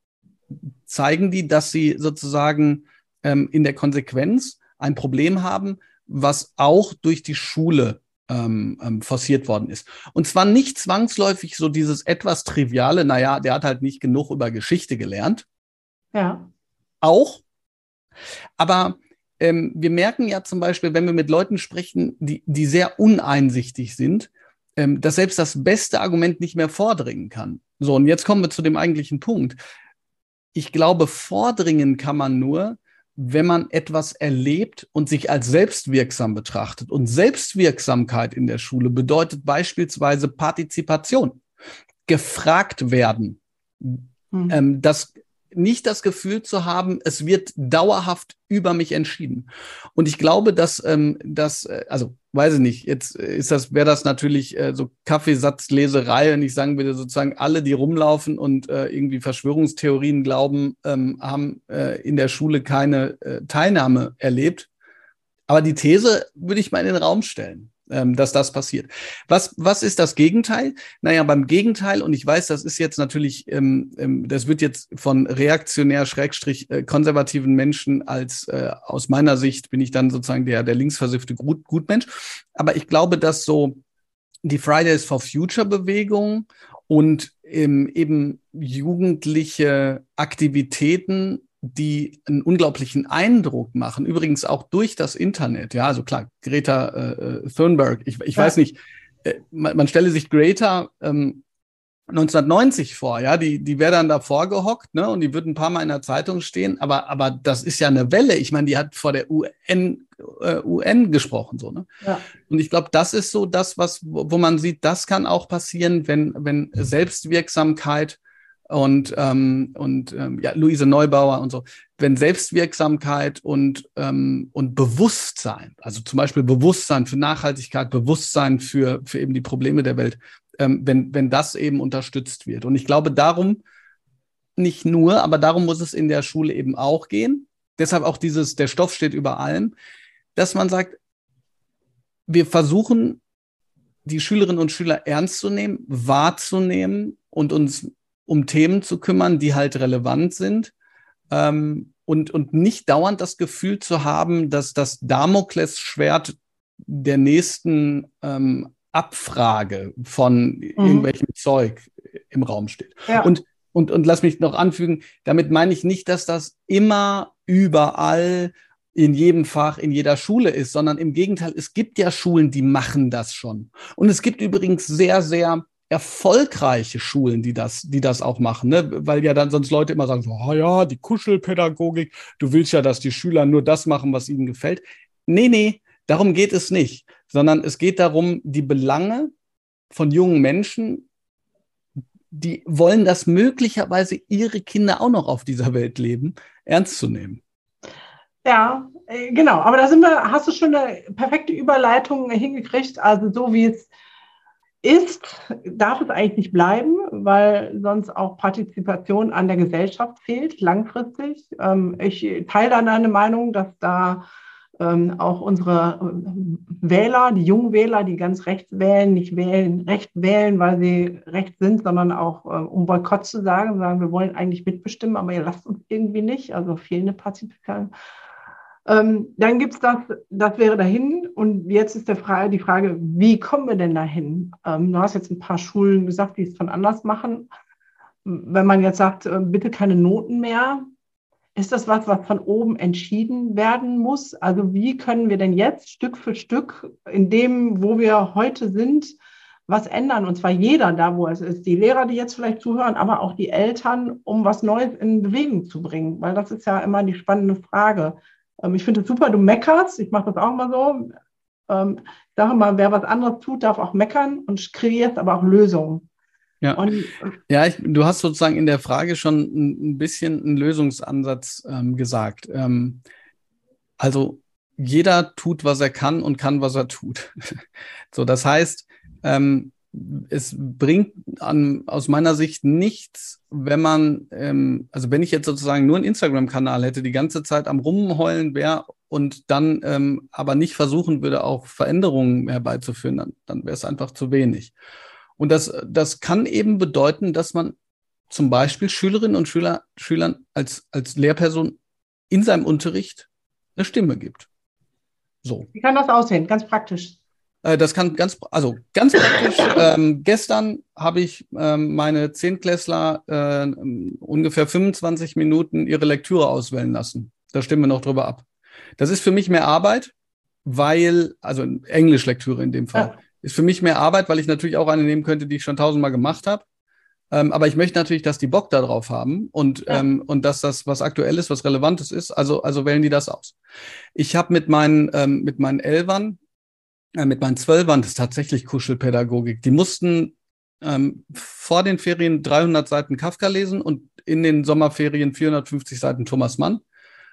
zeigen die, dass sie sozusagen ähm, in der Konsequenz ein Problem haben, was auch durch die Schule ähm, ähm, forciert worden ist. Und zwar nicht zwangsläufig so dieses etwas Triviale, naja, der hat halt nicht genug über Geschichte gelernt. Ja. Auch. Aber ähm, wir merken ja zum Beispiel, wenn wir mit Leuten sprechen, die, die sehr uneinsichtig sind, ähm, dass selbst das beste Argument nicht mehr vordringen kann. So, und jetzt kommen wir zu dem eigentlichen Punkt ich glaube, vordringen kann man nur, wenn man etwas erlebt und sich als selbstwirksam betrachtet. Und Selbstwirksamkeit in der Schule bedeutet beispielsweise Partizipation, gefragt werden, mhm. ähm, das nicht das Gefühl zu haben, es wird dauerhaft über mich entschieden. Und ich glaube, dass ähm, das, äh, also weiß ich nicht, jetzt ist das, wäre das natürlich äh, so Kaffeesatzleserei, wenn ich sagen würde, sozusagen alle, die rumlaufen und äh, irgendwie Verschwörungstheorien glauben, ähm, haben äh, in der Schule keine äh, Teilnahme erlebt. Aber die These würde ich mal in den Raum stellen ähm, dass das passiert. Was, was ist das Gegenteil? Naja, beim Gegenteil, und ich weiß, das ist jetzt natürlich, ähm, ähm, das wird jetzt von reaktionär Schrägstrich äh, konservativen Menschen als äh, aus meiner Sicht bin ich dann sozusagen der, der linksversiffte Gut, Gutmensch. Aber ich glaube, dass so die Fridays for Future Bewegung und ähm, eben jugendliche Aktivitäten die einen unglaublichen Eindruck machen, übrigens auch durch das Internet. Ja, also klar, Greta äh, äh Thunberg, ich, ich ja. weiß nicht, äh, man, man, stelle sich Greta ähm, 1990 vor, ja, die, die wäre dann davor gehockt, ne, und die würde ein paar Mal in der Zeitung stehen, aber, aber das ist ja eine Welle. Ich meine, die hat vor der UN, äh, UN gesprochen, so, ne? Ja. Und ich glaube, das ist so das, was, wo man sieht, das kann auch passieren, wenn, wenn Selbstwirksamkeit und, ähm, und ähm, ja, Luise Neubauer und so, wenn Selbstwirksamkeit und, ähm, und Bewusstsein, also zum Beispiel Bewusstsein für Nachhaltigkeit, Bewusstsein für, für eben die Probleme der Welt, ähm, wenn, wenn das eben unterstützt wird. Und ich glaube, darum nicht nur, aber darum muss es in der Schule eben auch gehen. Deshalb auch dieses, der Stoff steht über allem, dass man sagt, wir versuchen, die Schülerinnen und Schüler ernst zu nehmen, wahrzunehmen und uns um Themen zu kümmern, die halt relevant sind. Ähm, und, und nicht dauernd das Gefühl zu haben, dass das Damoklesschwert der nächsten ähm, Abfrage von mhm. irgendwelchem Zeug im Raum steht. Ja. Und, und, und lass mich noch anfügen, damit meine ich nicht, dass das immer überall in jedem Fach, in jeder Schule ist, sondern im Gegenteil, es gibt ja Schulen, die machen das schon. Und es gibt übrigens sehr, sehr erfolgreiche Schulen, die das, die das auch machen, ne? weil ja dann sonst Leute immer sagen, so, oh ja, die Kuschelpädagogik, du willst ja, dass die Schüler nur das machen, was ihnen gefällt. Nee, nee, darum geht es nicht sondern es geht darum, die Belange von jungen Menschen, die wollen, dass möglicherweise ihre Kinder auch noch auf dieser Welt leben, ernst zu nehmen. Ja, äh, genau. Aber da sind wir, hast du schon eine perfekte Überleitung hingekriegt. Also so wie es ist, darf es eigentlich nicht bleiben, weil sonst auch Partizipation an der Gesellschaft fehlt, langfristig. Ähm, ich teile dann deine Meinung, dass da ähm, auch unsere äh, Wähler, die jungen Wähler, die ganz rechts wählen, nicht wählen, recht wählen, weil sie rechts sind, sondern auch äh, um Boykott zu sagen, sagen, wir wollen eigentlich mitbestimmen, aber ihr lasst uns irgendwie nicht, also fehlende Pazifikationen. Ähm, dann gibt es das, das wäre dahin. Und jetzt ist Frage, die Frage, wie kommen wir denn dahin? Ähm, du hast jetzt ein paar Schulen gesagt, die es von anders machen. Wenn man jetzt sagt, äh, bitte keine Noten mehr, ist das was, was von oben entschieden werden muss? Also wie können wir denn jetzt Stück für Stück in dem, wo wir heute sind, was ändern? Und zwar jeder da, wo es ist. Die Lehrer, die jetzt vielleicht zuhören, aber auch die Eltern, um was Neues in Bewegung zu bringen. Weil das ist ja immer die spannende Frage. Ähm, ich finde es super, du meckerst. Ich mache das auch mal so. Ähm, sage mal, wer was anderes tut, darf auch meckern und kreierst aber auch Lösungen. Ja, und, ja ich, du hast sozusagen in der Frage schon ein, ein bisschen einen Lösungsansatz ähm, gesagt. Ähm, also jeder tut, was er kann und kann, was er tut. so, das heißt, ähm, es bringt an, aus meiner Sicht nichts, wenn man, ähm, also wenn ich jetzt sozusagen nur einen Instagram-Kanal hätte, die ganze Zeit am Rumheulen wäre und dann ähm, aber nicht versuchen würde, auch Veränderungen herbeizuführen, dann, dann wäre es einfach zu wenig. Und das, das kann eben bedeuten, dass man zum Beispiel Schülerinnen und Schüler, Schülern als, als Lehrperson in seinem Unterricht eine Stimme gibt. So. Wie kann das aussehen? Ganz praktisch. Äh, das kann ganz, also ganz praktisch. ähm, gestern habe ich ähm, meine Zehntklässler äh, ungefähr 25 Minuten ihre Lektüre auswählen lassen. Da stimmen wir noch drüber ab. Das ist für mich mehr Arbeit, weil, also Englischlektüre in dem Fall. Ja. Ist für mich mehr Arbeit, weil ich natürlich auch eine nehmen könnte, die ich schon tausendmal gemacht habe. Ähm, aber ich möchte natürlich, dass die Bock darauf haben und, ja. ähm, und dass das was Aktuelles, was Relevantes ist. Also, also wählen die das aus. Ich habe mit meinen, ähm, mit meinen Elfern, äh, mit meinen Zwölfern, das ist tatsächlich Kuschelpädagogik. Die mussten ähm, vor den Ferien 300 Seiten Kafka lesen und in den Sommerferien 450 Seiten Thomas Mann.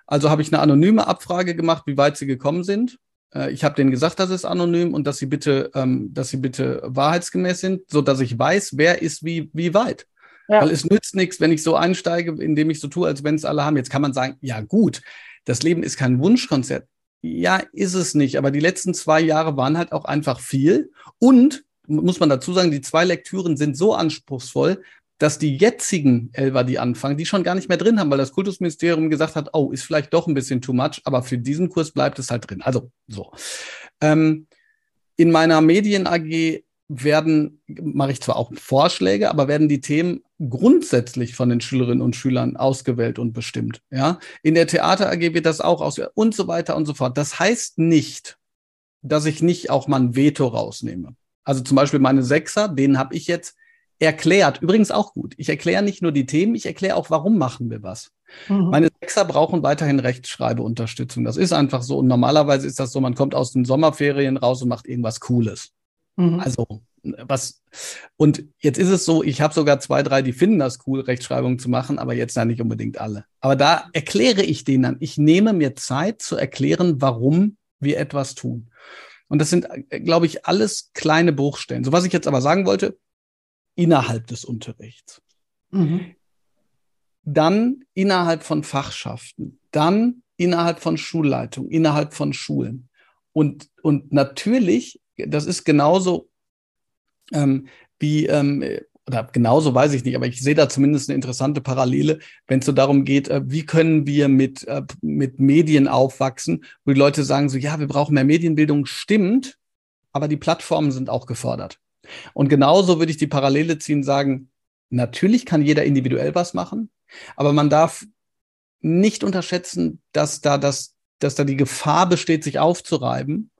Also habe ich eine anonyme Abfrage gemacht, wie weit sie gekommen sind. Äh, ich habe denen gesagt, dass es anonym und dass sie bitte, ähm, dass sie bitte wahrheitsgemäß sind, so dass ich weiß, wer ist wie, wie weit. Ja. Weil es nützt nichts, wenn ich so einsteige, indem ich so tue, als wenn es alle haben. Jetzt kann man sagen, ja gut, das Leben ist kein Wunschkonzert. Ja, ist es nicht. Aber die letzten zwei Jahre waren halt auch einfach viel. Und muss man dazu sagen, die zwei Lektüren sind so anspruchsvoll, dass die jetzigen Elver, die anfangen, die schon gar nicht mehr drin haben, weil das Kultusministerium gesagt hat, oh, ist vielleicht doch ein bisschen too much, aber für diesen Kurs bleibt es halt drin. Also so. Ähm, in meiner Medien AG werden, mache ich zwar auch Vorschläge, aber werden die Themen grundsätzlich von den Schülerinnen und Schülern ausgewählt und bestimmt. Ja, in der Theater AG wird das auch ausgewählt und so weiter und so fort. Das heißt nicht, dass ich nicht auch mal ein Veto rausnehme. Also zum Beispiel meine Sechser, denen habe ich jetzt erklärt. Übrigens auch gut. Ich erkläre nicht nur die Themen, ich erkläre auch, warum machen wir was. Mhm. Meine Sechser brauchen weiterhin Rechtschreibeunterstützung. Das ist einfach so. Und normalerweise ist das so, man kommt aus den Sommerferien raus und macht irgendwas Cooles. Mhm. Also was und jetzt ist es so, ich habe sogar zwei, drei, die finden das cool, Rechtschreibung zu machen, aber jetzt ja nicht unbedingt alle. Aber da erkläre ich denen dann, ich nehme mir Zeit zu erklären, warum wir etwas tun. Und das sind, glaube ich, alles kleine Bruchstellen. So was ich jetzt aber sagen wollte, innerhalb des Unterrichts. Mhm. Dann innerhalb von Fachschaften, dann innerhalb von Schulleitungen, innerhalb von Schulen. Und, und natürlich, das ist genauso ähm, wie, ähm, oder genauso weiß ich nicht, aber ich sehe da zumindest eine interessante Parallele, wenn es so darum geht, äh, wie können wir mit, äh, mit Medien aufwachsen, wo die Leute sagen so, ja, wir brauchen mehr Medienbildung, stimmt, aber die Plattformen sind auch gefordert. Und genauso würde ich die Parallele ziehen, sagen, natürlich kann jeder individuell was machen, aber man darf nicht unterschätzen, dass da das, dass da die Gefahr besteht, sich aufzureiben.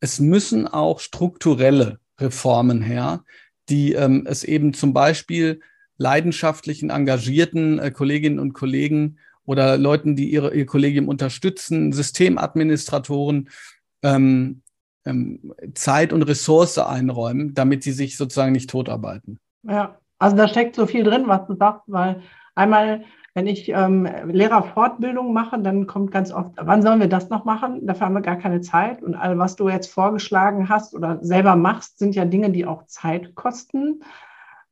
Es müssen auch strukturelle Reformen her, die ähm, es eben zum Beispiel leidenschaftlichen, engagierten äh, Kolleginnen und Kollegen oder Leuten, die ihre, ihr Kollegium unterstützen, Systemadministratoren, ähm, ähm, Zeit und Ressource einräumen, damit sie sich sozusagen nicht totarbeiten. Ja, also da steckt so viel drin, was du sagst, weil einmal wenn ich ähm, Lehrerfortbildung mache, dann kommt ganz oft, wann sollen wir das noch machen? Dafür haben wir gar keine Zeit. Und all was du jetzt vorgeschlagen hast oder selber machst, sind ja Dinge, die auch Zeit kosten.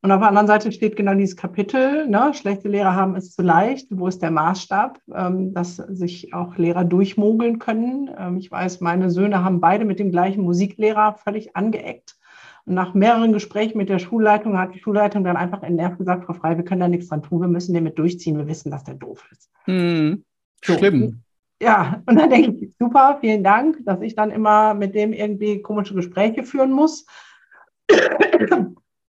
Und auf der anderen Seite steht genau dieses Kapitel, ne? schlechte Lehrer haben es zu leicht. Wo ist der Maßstab, ähm, dass sich auch Lehrer durchmogeln können? Ähm, ich weiß, meine Söhne haben beide mit dem gleichen Musiklehrer völlig angeeckt. Und nach mehreren Gesprächen mit der Schulleitung hat die Schulleitung dann einfach in Nerv gesagt, Frau Frei, wir können da nichts dran tun, wir müssen den mit durchziehen, wir wissen, dass der doof ist. Hm, so. Schlimm. Ja, und dann denke ich, super, vielen Dank, dass ich dann immer mit dem irgendwie komische Gespräche führen muss.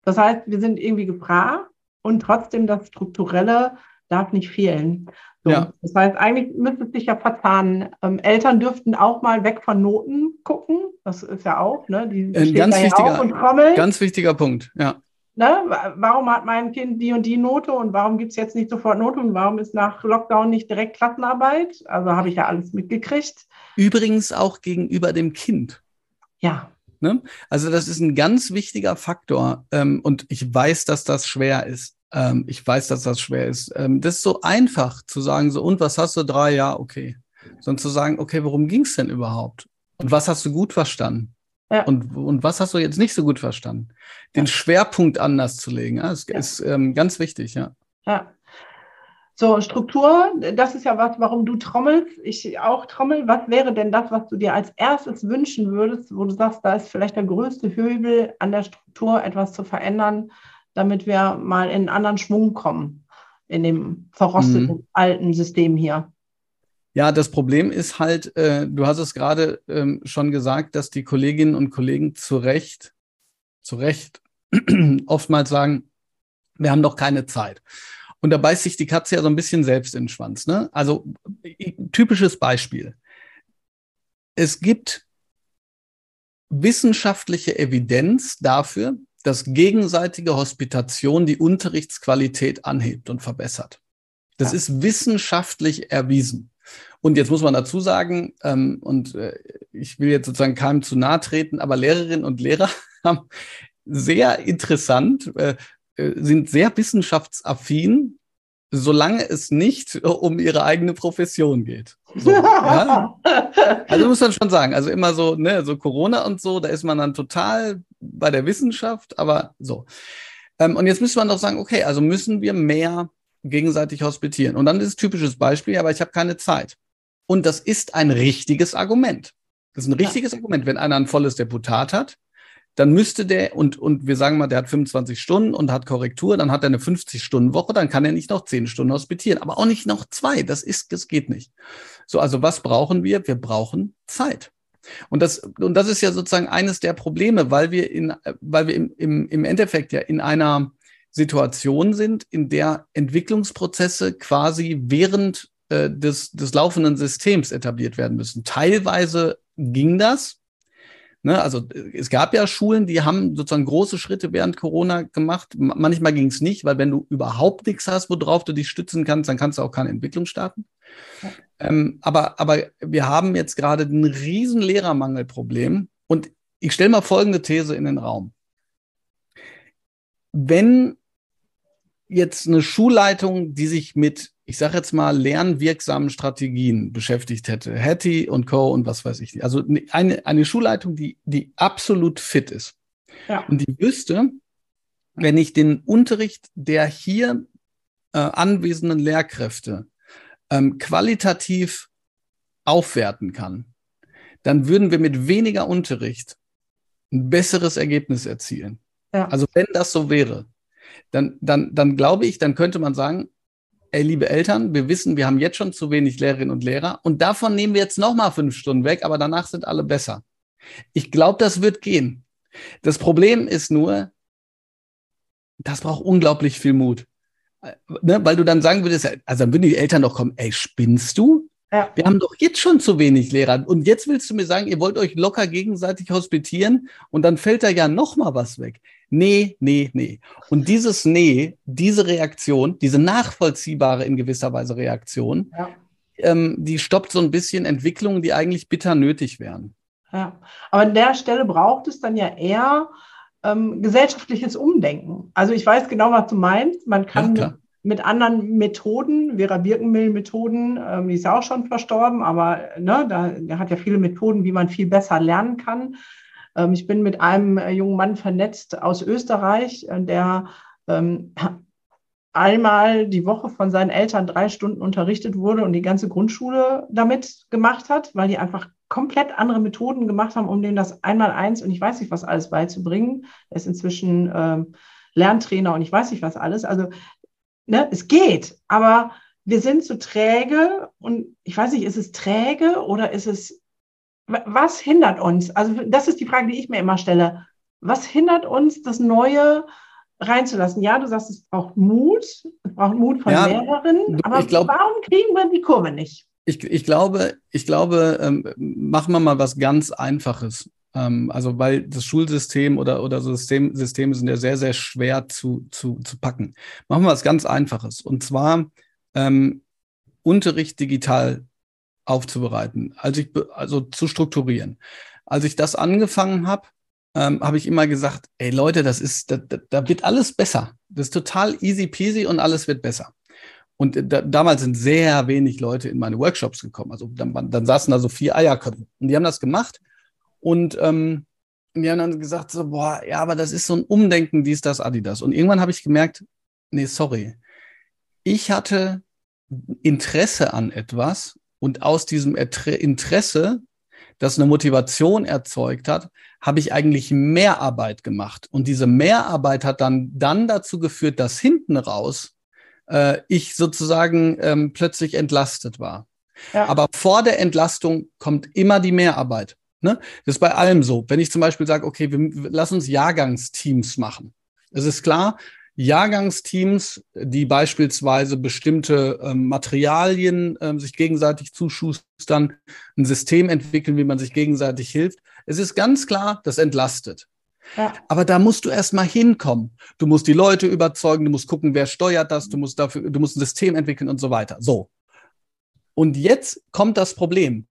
Das heißt, wir sind irgendwie gefragt und trotzdem das Strukturelle darf nicht fehlen. So, ja. Das heißt, eigentlich müsste es sich ja verzahnen. Ähm, Eltern dürften auch mal weg von Noten gucken. Das ist ja auch, ne? Die Ein ganz wichtiger, und trommeln. ganz wichtiger Punkt, ja. Ne? Warum hat mein Kind die und die Note und warum gibt es jetzt nicht sofort Note und warum ist nach Lockdown nicht direkt Klassenarbeit? Also habe ich ja alles mitgekriegt. Übrigens auch gegenüber dem Kind. Ja. Ne? Also das ist ein ganz wichtiger Faktor ähm, und ich weiß, dass das schwer ist. Ähm, ich weiß, dass das schwer ist. Ähm, das ist so einfach zu sagen, so, und was hast du? Drei, ja, okay. Sondern zu sagen, okay, worum ging es denn überhaupt? Und was hast du gut verstanden? Ja. Und, und was hast du jetzt nicht so gut verstanden? Den ja. Schwerpunkt anders zu legen, ja, ist, ist ähm, ganz wichtig, ja. Ja. So, Struktur, das ist ja was, warum du trommelst, ich auch trommel. Was wäre denn das, was du dir als erstes wünschen würdest, wo du sagst, da ist vielleicht der größte Höbel an der Struktur, etwas zu verändern, damit wir mal in einen anderen Schwung kommen in dem verrosteten mhm. alten System hier. Ja, das Problem ist halt, äh, du hast es gerade ähm, schon gesagt, dass die Kolleginnen und Kollegen zu Recht, zu Recht oftmals sagen, wir haben doch keine Zeit. Und da beißt sich die Katze ja so ein bisschen selbst in den Schwanz. Ne? Also typisches Beispiel. Es gibt wissenschaftliche Evidenz dafür, dass gegenseitige Hospitation die Unterrichtsqualität anhebt und verbessert. Das ja. ist wissenschaftlich erwiesen. Und jetzt muss man dazu sagen, ähm, und äh, ich will jetzt sozusagen keinem zu nahe treten, aber Lehrerinnen und Lehrer haben sehr interessant, äh, äh, sind sehr wissenschaftsaffin, solange es nicht um ihre eigene Profession geht. So, ja? Also muss man schon sagen, also immer so, ne, so Corona und so, da ist man dann total bei der Wissenschaft, aber so. Ähm, und jetzt müsste man doch sagen, okay, also müssen wir mehr gegenseitig hospitieren. Und dann ist es typisches Beispiel, aber ich habe keine Zeit. Und das ist ein richtiges Argument. Das ist ein richtiges ja. Argument. Wenn einer ein volles Deputat hat, dann müsste der, und, und wir sagen mal, der hat 25 Stunden und hat Korrektur, dann hat er eine 50-Stunden-Woche, dann kann er nicht noch 10 Stunden hospitieren, aber auch nicht noch zwei. Das ist, das geht nicht. So, also was brauchen wir? Wir brauchen Zeit. Und das, und das ist ja sozusagen eines der Probleme, weil wir in, weil wir im, im, im Endeffekt ja in einer Situation sind, in der Entwicklungsprozesse quasi während äh, des, des laufenden Systems etabliert werden müssen. Teilweise ging das. Ne? Also es gab ja Schulen, die haben sozusagen große Schritte während Corona gemacht. Manchmal ging es nicht, weil wenn du überhaupt nichts hast, worauf du dich stützen kannst, dann kannst du auch keine Entwicklung starten. Ja. Ähm, aber, aber wir haben jetzt gerade ein riesen Lehrermangelproblem. Und ich stelle mal folgende These in den Raum. Wenn jetzt eine Schulleitung, die sich mit, ich sage jetzt mal, lernwirksamen Strategien beschäftigt hätte, Hattie und Co. und was weiß ich, also eine, eine Schulleitung, die, die absolut fit ist. Ja. Und die wüsste, wenn ich den Unterricht der hier äh, anwesenden Lehrkräfte ähm, qualitativ aufwerten kann, dann würden wir mit weniger Unterricht ein besseres Ergebnis erzielen. Ja. Also wenn das so wäre, dann, dann, dann glaube ich, dann könnte man sagen, ey, liebe Eltern, wir wissen, wir haben jetzt schon zu wenig Lehrerinnen und Lehrer und davon nehmen wir jetzt nochmal fünf Stunden weg, aber danach sind alle besser. Ich glaube, das wird gehen. Das Problem ist nur, das braucht unglaublich viel Mut. Äh, ne? Weil du dann sagen würdest, also dann würden die Eltern doch kommen, ey, spinnst du? Ja. Wir haben doch jetzt schon zu wenig Lehrer. Und jetzt willst du mir sagen, ihr wollt euch locker gegenseitig hospitieren und dann fällt da ja noch mal was weg. Nee, nee, nee. Und dieses Nee, diese Reaktion, diese nachvollziehbare in gewisser Weise Reaktion, ja. ähm, die stoppt so ein bisschen Entwicklungen, die eigentlich bitter nötig wären. Ja, aber an der Stelle braucht es dann ja eher ähm, gesellschaftliches Umdenken. Also ich weiß genau, was du meinst. Man kann ja, mit anderen Methoden, Vera Birkenmill-Methoden, ähm, die ist ja auch schon verstorben, aber ne, da, der hat ja viele Methoden, wie man viel besser lernen kann. Ähm, ich bin mit einem äh, jungen Mann vernetzt aus Österreich, äh, der ähm, einmal die Woche von seinen Eltern drei Stunden unterrichtet wurde und die ganze Grundschule damit gemacht hat, weil die einfach komplett andere Methoden gemacht haben, um denen das einmal eins und ich weiß nicht was alles beizubringen. Er ist inzwischen ähm, Lerntrainer und ich weiß nicht was alles. Also ne, es geht, aber wir sind zu träge und ich weiß nicht, ist es träge oder ist es, was hindert uns? Also das ist die Frage, die ich mir immer stelle. Was hindert uns, das Neue reinzulassen? Ja, du sagst, es braucht Mut, es braucht Mut von ja, Lehrerinnen, aber glaub, warum kriegen wir die Kurve nicht? Ich, ich glaube, ich glaube, ähm, machen wir mal was ganz Einfaches. Ähm, also weil das Schulsystem oder, oder System, Systeme sind ja sehr, sehr schwer zu, zu, zu packen. Machen wir was ganz Einfaches. Und zwar ähm, Unterricht digital aufzubereiten, also, ich, also zu strukturieren. Als ich das angefangen habe, ähm, habe ich immer gesagt, ey Leute, das ist, da, da wird alles besser. Das ist total easy peasy und alles wird besser. Und da, damals sind sehr wenig Leute in meine Workshops gekommen. Also dann, dann saßen da so vier Eierköpfe. Und die haben das gemacht und ähm, wir haben dann gesagt, so, boah, ja, aber das ist so ein Umdenken, dies, das, Adidas. Und irgendwann habe ich gemerkt, nee, sorry. Ich hatte Interesse an etwas und aus diesem Interesse, das eine Motivation erzeugt hat, habe ich eigentlich Mehrarbeit gemacht. Und diese Mehrarbeit hat dann, dann dazu geführt, dass hinten raus äh, ich sozusagen ähm, plötzlich entlastet war. Ja. Aber vor der Entlastung kommt immer die Mehrarbeit. Ne? Das ist bei allem so. Wenn ich zum Beispiel sage, okay, wir, lass uns Jahrgangsteams machen. Es ist klar, Jahrgangsteams, die beispielsweise bestimmte ähm, Materialien ähm, sich gegenseitig zuschustern, ein System entwickeln, wie man sich gegenseitig hilft. Es ist ganz klar, das entlastet. Ja. Aber da musst du erst mal hinkommen. Du musst die Leute überzeugen, du musst gucken, wer steuert das, du musst dafür, du musst ein System entwickeln und so weiter. So. Und jetzt kommt das Problem.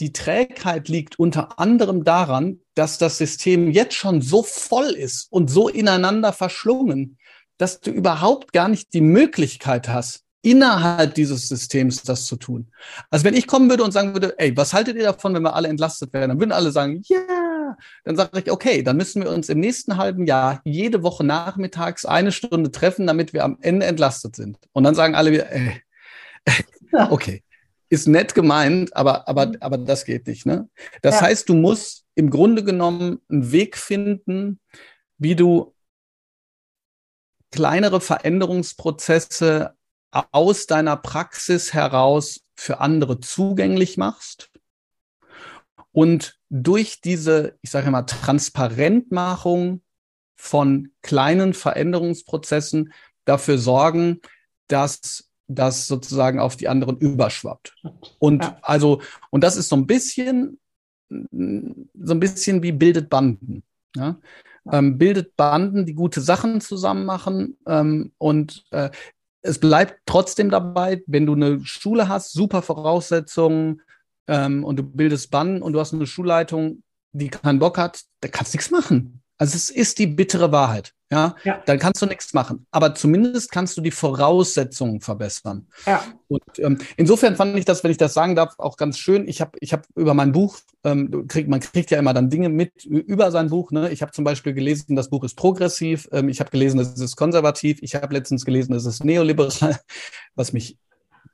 Die Trägheit liegt unter anderem daran, dass das System jetzt schon so voll ist und so ineinander verschlungen, dass du überhaupt gar nicht die Möglichkeit hast, innerhalb dieses Systems das zu tun. Also wenn ich kommen würde und sagen würde, ey, was haltet ihr davon, wenn wir alle entlastet werden? Dann würden alle sagen, ja. Yeah. Dann sage ich, okay, dann müssen wir uns im nächsten halben Jahr jede Woche nachmittags eine Stunde treffen, damit wir am Ende entlastet sind. Und dann sagen alle wieder, ey, okay ist nett gemeint, aber, aber, mhm. aber das geht nicht. Ne? Das ja. heißt, du musst im Grunde genommen einen Weg finden, wie du kleinere Veränderungsprozesse aus deiner Praxis heraus für andere zugänglich machst und durch diese, ich sage mal, Transparentmachung von kleinen Veränderungsprozessen dafür sorgen, dass das sozusagen auf die anderen überschwappt. Und ja. also, und das ist so ein bisschen, so ein bisschen wie bildet Banden. Ja? Ähm, bildet Banden, die gute Sachen zusammen machen. Ähm, und äh, es bleibt trotzdem dabei, wenn du eine Schule hast, super Voraussetzungen ähm, und du bildest Banden und du hast eine Schulleitung, die keinen Bock hat, da kannst du nichts machen. Also es ist die bittere Wahrheit. Ja? ja. Dann kannst du nichts machen. Aber zumindest kannst du die Voraussetzungen verbessern. Ja. Und ähm, insofern fand ich das, wenn ich das sagen darf, auch ganz schön. Ich habe ich hab über mein Buch, ähm, krieg, man kriegt ja immer dann Dinge mit über sein Buch. Ne? Ich habe zum Beispiel gelesen, das Buch ist progressiv. Ähm, ich habe gelesen, es ist konservativ. Ich habe letztens gelesen, es ist neoliberal, was mich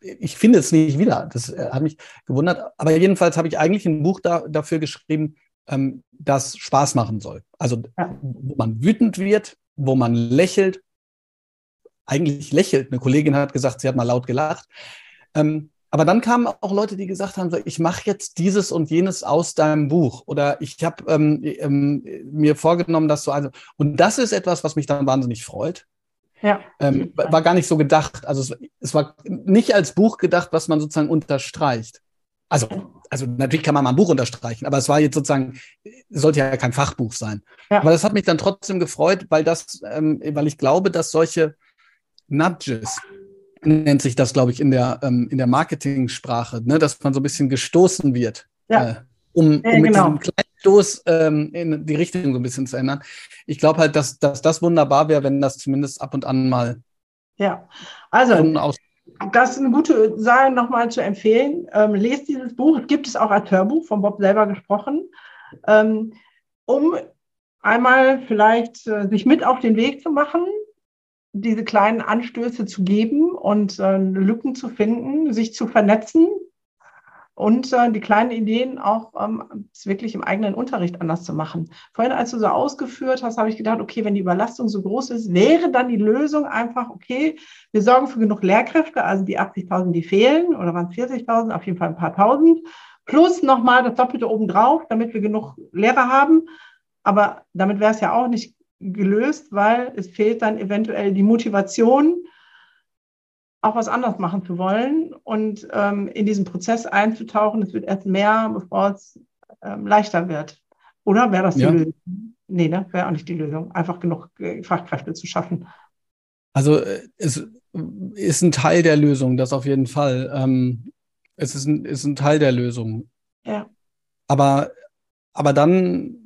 ich finde es nicht wieder. Das äh, hat mich gewundert. Aber jedenfalls habe ich eigentlich ein Buch da, dafür geschrieben, ähm, das Spaß machen soll. Also wo man wütend wird, wo man lächelt, eigentlich lächelt. Eine Kollegin hat gesagt, sie hat mal laut gelacht. Ähm, aber dann kamen auch Leute, die gesagt haben, ich mache jetzt dieses und jenes aus deinem Buch oder ich habe ähm, ähm, mir vorgenommen, dass so also und das ist etwas, was mich dann wahnsinnig freut. Ja. Ähm, war gar nicht so gedacht. Also es, es, war nicht als Buch gedacht, was man sozusagen unterstreicht. Also, also natürlich kann man mal ein Buch unterstreichen, aber es war jetzt sozusagen, sollte ja kein Fachbuch sein. Ja. Aber das hat mich dann trotzdem gefreut, weil das, ähm, weil ich glaube, dass solche Nudges, nennt sich das, glaube ich, in der, ähm, in der Marketing-Sprache, ne, dass man so ein bisschen gestoßen wird, ja. äh, um, um ja, mit genau. diesem kleinen Stoß ähm, in die Richtung so ein bisschen zu ändern. Ich glaube halt, dass, dass das wunderbar wäre, wenn das zumindest ab und an mal ja, also das ist eine gute Sache nochmal zu empfehlen. Ähm, lest dieses Buch, gibt es auch als Hörbuch, von Bob selber gesprochen, ähm, um einmal vielleicht äh, sich mit auf den Weg zu machen, diese kleinen Anstöße zu geben und äh, Lücken zu finden, sich zu vernetzen, und äh, die kleinen Ideen auch ähm, wirklich im eigenen Unterricht anders zu machen. Vorhin, als du so ausgeführt hast, habe ich gedacht, okay, wenn die Überlastung so groß ist, wäre dann die Lösung einfach, okay, wir sorgen für genug Lehrkräfte, also die 80.000, die fehlen, oder waren es 40.000, auf jeden Fall ein paar tausend, plus nochmal das Doppelte obendrauf, damit wir genug Lehrer haben. Aber damit wäre es ja auch nicht gelöst, weil es fehlt dann eventuell die Motivation, auch was anderes machen zu wollen und ähm, in diesen Prozess einzutauchen. Es wird erst mehr, bevor es ähm, leichter wird. Oder wäre das die ja. Lösung? Nee, ne? wäre auch nicht die Lösung. Einfach genug äh, Fachkräfte zu schaffen. Also äh, es ist ein Teil der Lösung, das auf jeden Fall. Ähm, es ist ein, ist ein Teil der Lösung. Ja. Aber, aber dann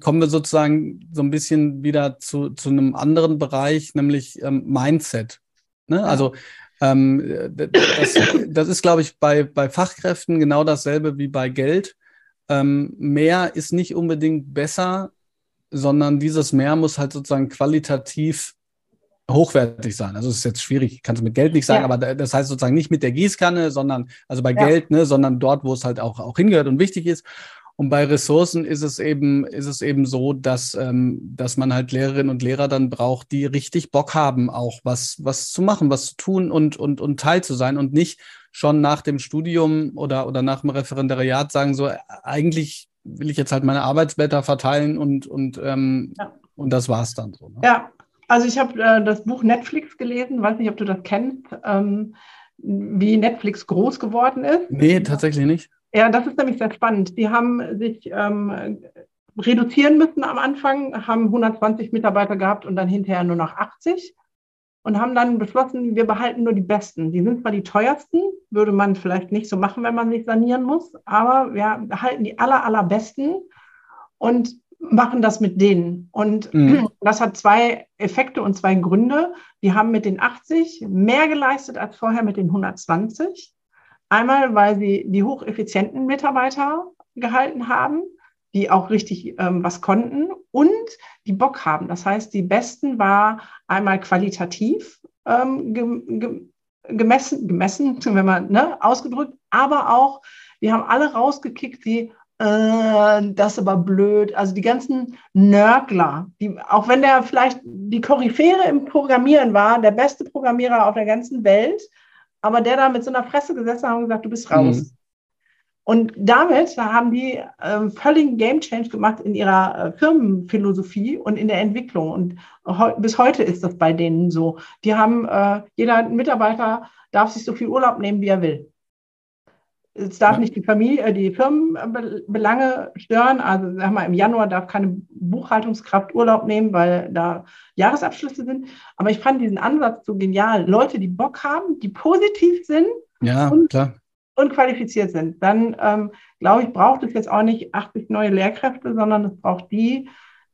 kommen wir sozusagen so ein bisschen wieder zu, zu einem anderen Bereich, nämlich ähm, Mindset. Ne? Also ähm, das, das, ist, glaube ich, bei, bei Fachkräften genau dasselbe wie bei Geld. Ähm, mehr ist nicht unbedingt besser, sondern dieses Mehr muss halt sozusagen qualitativ hochwertig sein. Also es ist jetzt schwierig, kannst du mit Geld nicht sagen, ja. aber das heißt sozusagen nicht mit der Gießkanne, sondern also bei ja. Geld, ne, sondern dort, wo es halt auch, auch hingehört und wichtig ist. Und bei Ressourcen ist es eben, ist es eben so, dass, ähm, dass man halt Lehrerinnen und Lehrer dann braucht, die richtig Bock haben, auch was, was zu machen, was zu tun und, und, und Teil zu sein und nicht schon nach dem Studium oder, oder nach dem Referendariat sagen, so, eigentlich will ich jetzt halt meine Arbeitsblätter verteilen und, und, ähm, ja. und das war's dann so. Ne? Ja, also ich habe äh, das Buch Netflix gelesen, weiß nicht, ob du das kennst, ähm, wie Netflix groß geworden ist. Nee, tatsächlich nicht. Ja, das ist nämlich sehr spannend. Die haben sich ähm, reduzieren müssen am Anfang, haben 120 Mitarbeiter gehabt und dann hinterher nur noch 80 und haben dann beschlossen, wir behalten nur die Besten. Die sind zwar die teuersten, würde man vielleicht nicht so machen, wenn man sich sanieren muss, aber wir behalten die aller, allerbesten und machen das mit denen. Und mhm. das hat zwei Effekte und zwei Gründe. Die haben mit den 80 mehr geleistet als vorher mit den 120. Einmal, weil sie die hocheffizienten Mitarbeiter gehalten haben, die auch richtig ähm, was konnten und die Bock haben. Das heißt, die Besten war einmal qualitativ ähm, ge gemessen, gemessen, wenn man ne, ausgedrückt, aber auch, wir haben alle rausgekickt, die äh, das ist aber blöd. Also die ganzen Nörgler, die, auch wenn der vielleicht die Koryphäre im Programmieren war, der beste Programmierer auf der ganzen Welt, aber der da mit so einer Fresse gesessen hat und gesagt, du bist raus. Mhm. Und damit haben die äh, völligen Game Change gemacht in ihrer äh, Firmenphilosophie und in der Entwicklung. Und heu bis heute ist das bei denen so. Die haben, äh, jeder Mitarbeiter darf sich so viel Urlaub nehmen, wie er will. Es darf nicht die Familie, äh, die Firmenbelange stören. Also sag mal, im Januar darf keine Buchhaltungskraft Urlaub nehmen, weil da Jahresabschlüsse sind. Aber ich fand diesen Ansatz so genial. Leute, die Bock haben, die positiv sind ja, und, klar. und qualifiziert sind. Dann ähm, glaube ich, braucht es jetzt auch nicht 80 neue Lehrkräfte, sondern es braucht die,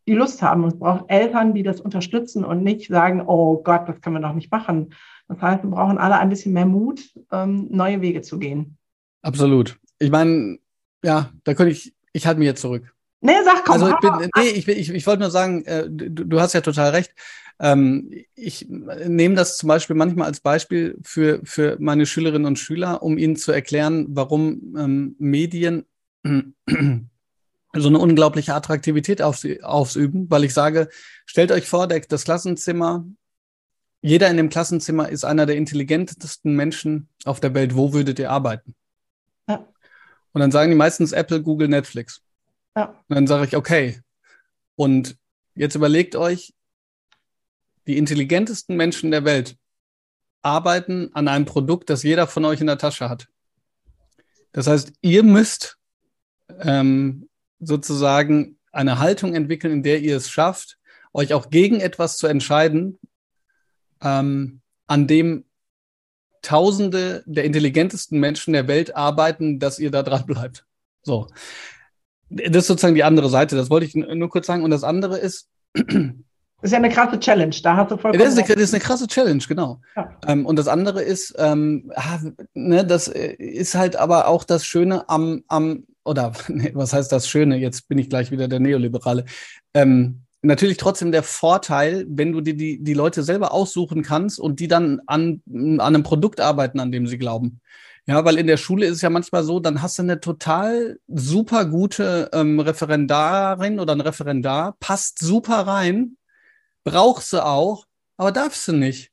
die Lust haben. Es braucht Eltern, die das unterstützen und nicht sagen, oh Gott, das können wir doch nicht machen. Das heißt, wir brauchen alle ein bisschen mehr Mut, ähm, neue Wege zu gehen. Absolut. Ich meine, ja, da könnte ich, ich halte mich jetzt zurück. Nee, sag komm. Also ich bin, nee, ich, ich, ich wollte nur sagen, äh, du, du, hast ja total recht. Ähm, ich nehme das zum Beispiel manchmal als Beispiel für, für meine Schülerinnen und Schüler, um ihnen zu erklären, warum ähm, Medien so eine unglaubliche Attraktivität auf, ausüben, weil ich sage, stellt euch vor, der, das Klassenzimmer, jeder in dem Klassenzimmer ist einer der intelligentesten Menschen auf der Welt. Wo würdet ihr arbeiten? Und dann sagen die meistens Apple, Google, Netflix. Ja. Und dann sage ich, okay. Und jetzt überlegt euch, die intelligentesten Menschen der Welt arbeiten an einem Produkt, das jeder von euch in der Tasche hat. Das heißt, ihr müsst ähm, sozusagen eine Haltung entwickeln, in der ihr es schafft, euch auch gegen etwas zu entscheiden, ähm, an dem Tausende der intelligentesten Menschen der Welt arbeiten, dass ihr da dran bleibt. So. Das ist sozusagen die andere Seite. Das wollte ich nur kurz sagen. Und das andere ist. Das ist ja eine krasse Challenge, da hast du vollkommen. Das ist eine, das ist eine krasse Challenge, genau. Ja. Ähm, und das andere ist, ähm, ah, ne, das äh, ist halt aber auch das Schöne am, am oder nee, was heißt das Schöne? Jetzt bin ich gleich wieder der Neoliberale. Ähm, natürlich trotzdem der Vorteil, wenn du dir die, die Leute selber aussuchen kannst und die dann an, an einem Produkt arbeiten, an dem sie glauben. Ja, weil in der Schule ist es ja manchmal so, dann hast du eine total super gute ähm, Referendarin oder ein Referendar, passt super rein, brauchst du auch, aber darfst du nicht.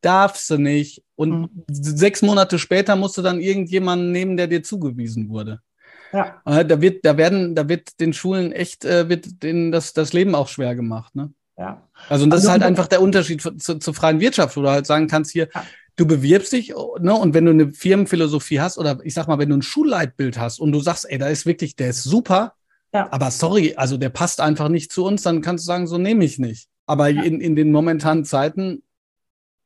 Darfst du nicht. Und mhm. sechs Monate später musst du dann irgendjemanden nehmen, der dir zugewiesen wurde. Ja. Äh, da wird, da werden, da wird den Schulen echt, äh, wird denen das, das Leben auch schwer gemacht. Ne? Ja. Also, und das also, ist halt einfach der Unterschied zu, zur freien Wirtschaft, wo du halt sagen kannst, hier, ja. du bewirbst dich, ne, und wenn du eine Firmenphilosophie hast, oder ich sag mal, wenn du ein Schulleitbild hast und du sagst, ey, da ist wirklich, der ist super, ja. aber sorry, also der passt einfach nicht zu uns, dann kannst du sagen, so nehme ich nicht. Aber ja. in, in den momentanen Zeiten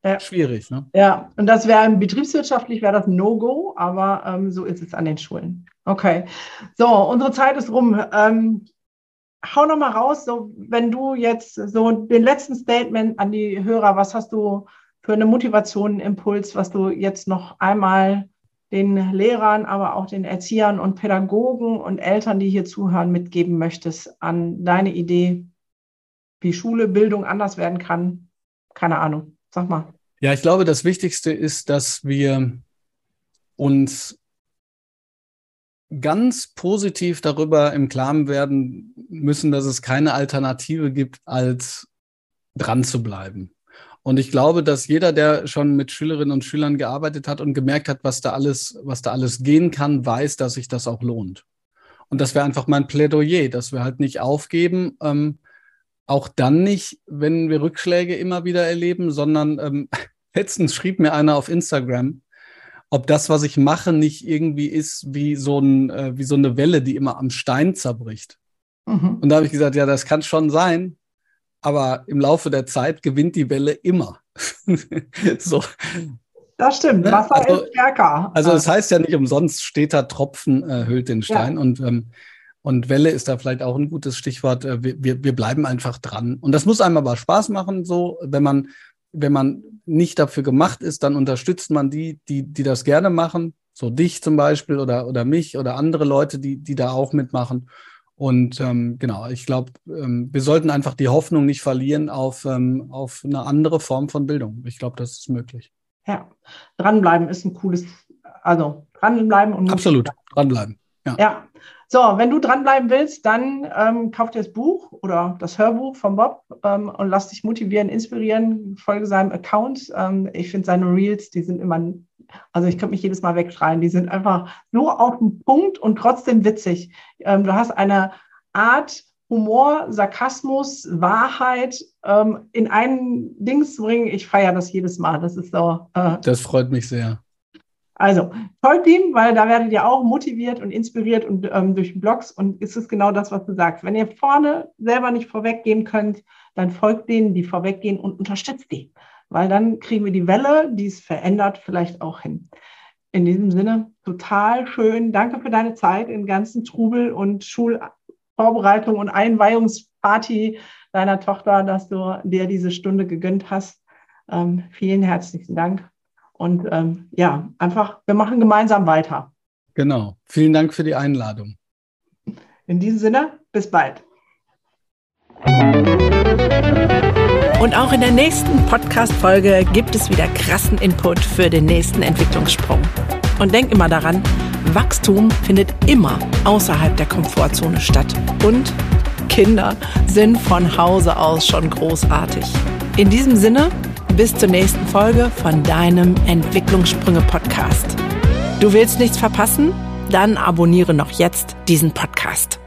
ja. schwierig. Ne? Ja, und das wäre betriebswirtschaftlich wäre das No-Go, aber ähm, so ist es an den Schulen. Okay. So, unsere Zeit ist rum. Ähm, hau noch mal raus, so wenn du jetzt so den letzten Statement an die Hörer, was hast du für eine Motivation, Impuls, was du jetzt noch einmal den Lehrern, aber auch den Erziehern und Pädagogen und Eltern, die hier zuhören, mitgeben möchtest an deine Idee, wie Schule, Bildung anders werden kann? Keine Ahnung. Sag mal. Ja, ich glaube, das Wichtigste ist, dass wir uns ganz positiv darüber im Klaren werden müssen, dass es keine Alternative gibt, als dran zu bleiben. Und ich glaube, dass jeder, der schon mit Schülerinnen und Schülern gearbeitet hat und gemerkt hat, was da alles, was da alles gehen kann, weiß, dass sich das auch lohnt. Und das wäre einfach mein Plädoyer, dass wir halt nicht aufgeben, ähm, auch dann nicht, wenn wir Rückschläge immer wieder erleben, sondern ähm, letztens schrieb mir einer auf Instagram, ob das, was ich mache, nicht irgendwie ist wie so, ein, äh, wie so eine Welle, die immer am Stein zerbricht. Mhm. Und da habe ich gesagt, ja, das kann schon sein, aber im Laufe der Zeit gewinnt die Welle immer. so. Das stimmt, ne? Wasser also, ist stärker. Also es heißt ja nicht umsonst, steter Tropfen äh, hüllt den Stein. Ja. Und, ähm, und Welle ist da vielleicht auch ein gutes Stichwort. Äh, wir, wir, wir bleiben einfach dran. Und das muss einem aber Spaß machen, so, wenn man, wenn man nicht dafür gemacht ist, dann unterstützt man die, die, die das gerne machen, so dich zum Beispiel oder, oder mich oder andere Leute, die, die da auch mitmachen. Und ähm, genau, ich glaube, ähm, wir sollten einfach die Hoffnung nicht verlieren auf, ähm, auf eine andere Form von Bildung. Ich glaube, das ist möglich. Ja, dranbleiben ist ein cooles, also dranbleiben und. Absolut, dranbleiben. Ja. ja. So, wenn du dranbleiben willst, dann ähm, kauf dir das Buch oder das Hörbuch von Bob ähm, und lass dich motivieren, inspirieren, folge seinem Account. Ähm, ich finde seine Reels, die sind immer also ich könnte mich jedes Mal wegschreien. Die sind einfach so auf den Punkt und trotzdem witzig. Ähm, du hast eine Art, Humor, Sarkasmus, Wahrheit ähm, in ein Ding zu bringen. Ich feiere das jedes Mal. Das ist so. Äh, das freut mich sehr. Also, folgt ihm, weil da werdet ihr auch motiviert und inspiriert und ähm, durch Blogs und ist es genau das, was du sagst. Wenn ihr vorne selber nicht vorweggehen könnt, dann folgt denen, die vorweggehen und unterstützt die, weil dann kriegen wir die Welle, die es verändert, vielleicht auch hin. In diesem Sinne, total schön. Danke für deine Zeit im ganzen Trubel und Schulvorbereitung und Einweihungsparty deiner Tochter, dass du dir diese Stunde gegönnt hast. Ähm, vielen herzlichen Dank. Und ähm, ja, einfach, wir machen gemeinsam weiter. Genau. Vielen Dank für die Einladung. In diesem Sinne, bis bald. Und auch in der nächsten Podcast-Folge gibt es wieder krassen Input für den nächsten Entwicklungssprung. Und denk immer daran, Wachstum findet immer außerhalb der Komfortzone statt. Und Kinder sind von Hause aus schon großartig. In diesem Sinne, bis zur nächsten Folge von deinem Entwicklungssprünge Podcast. Du willst nichts verpassen? Dann abonniere noch jetzt diesen Podcast.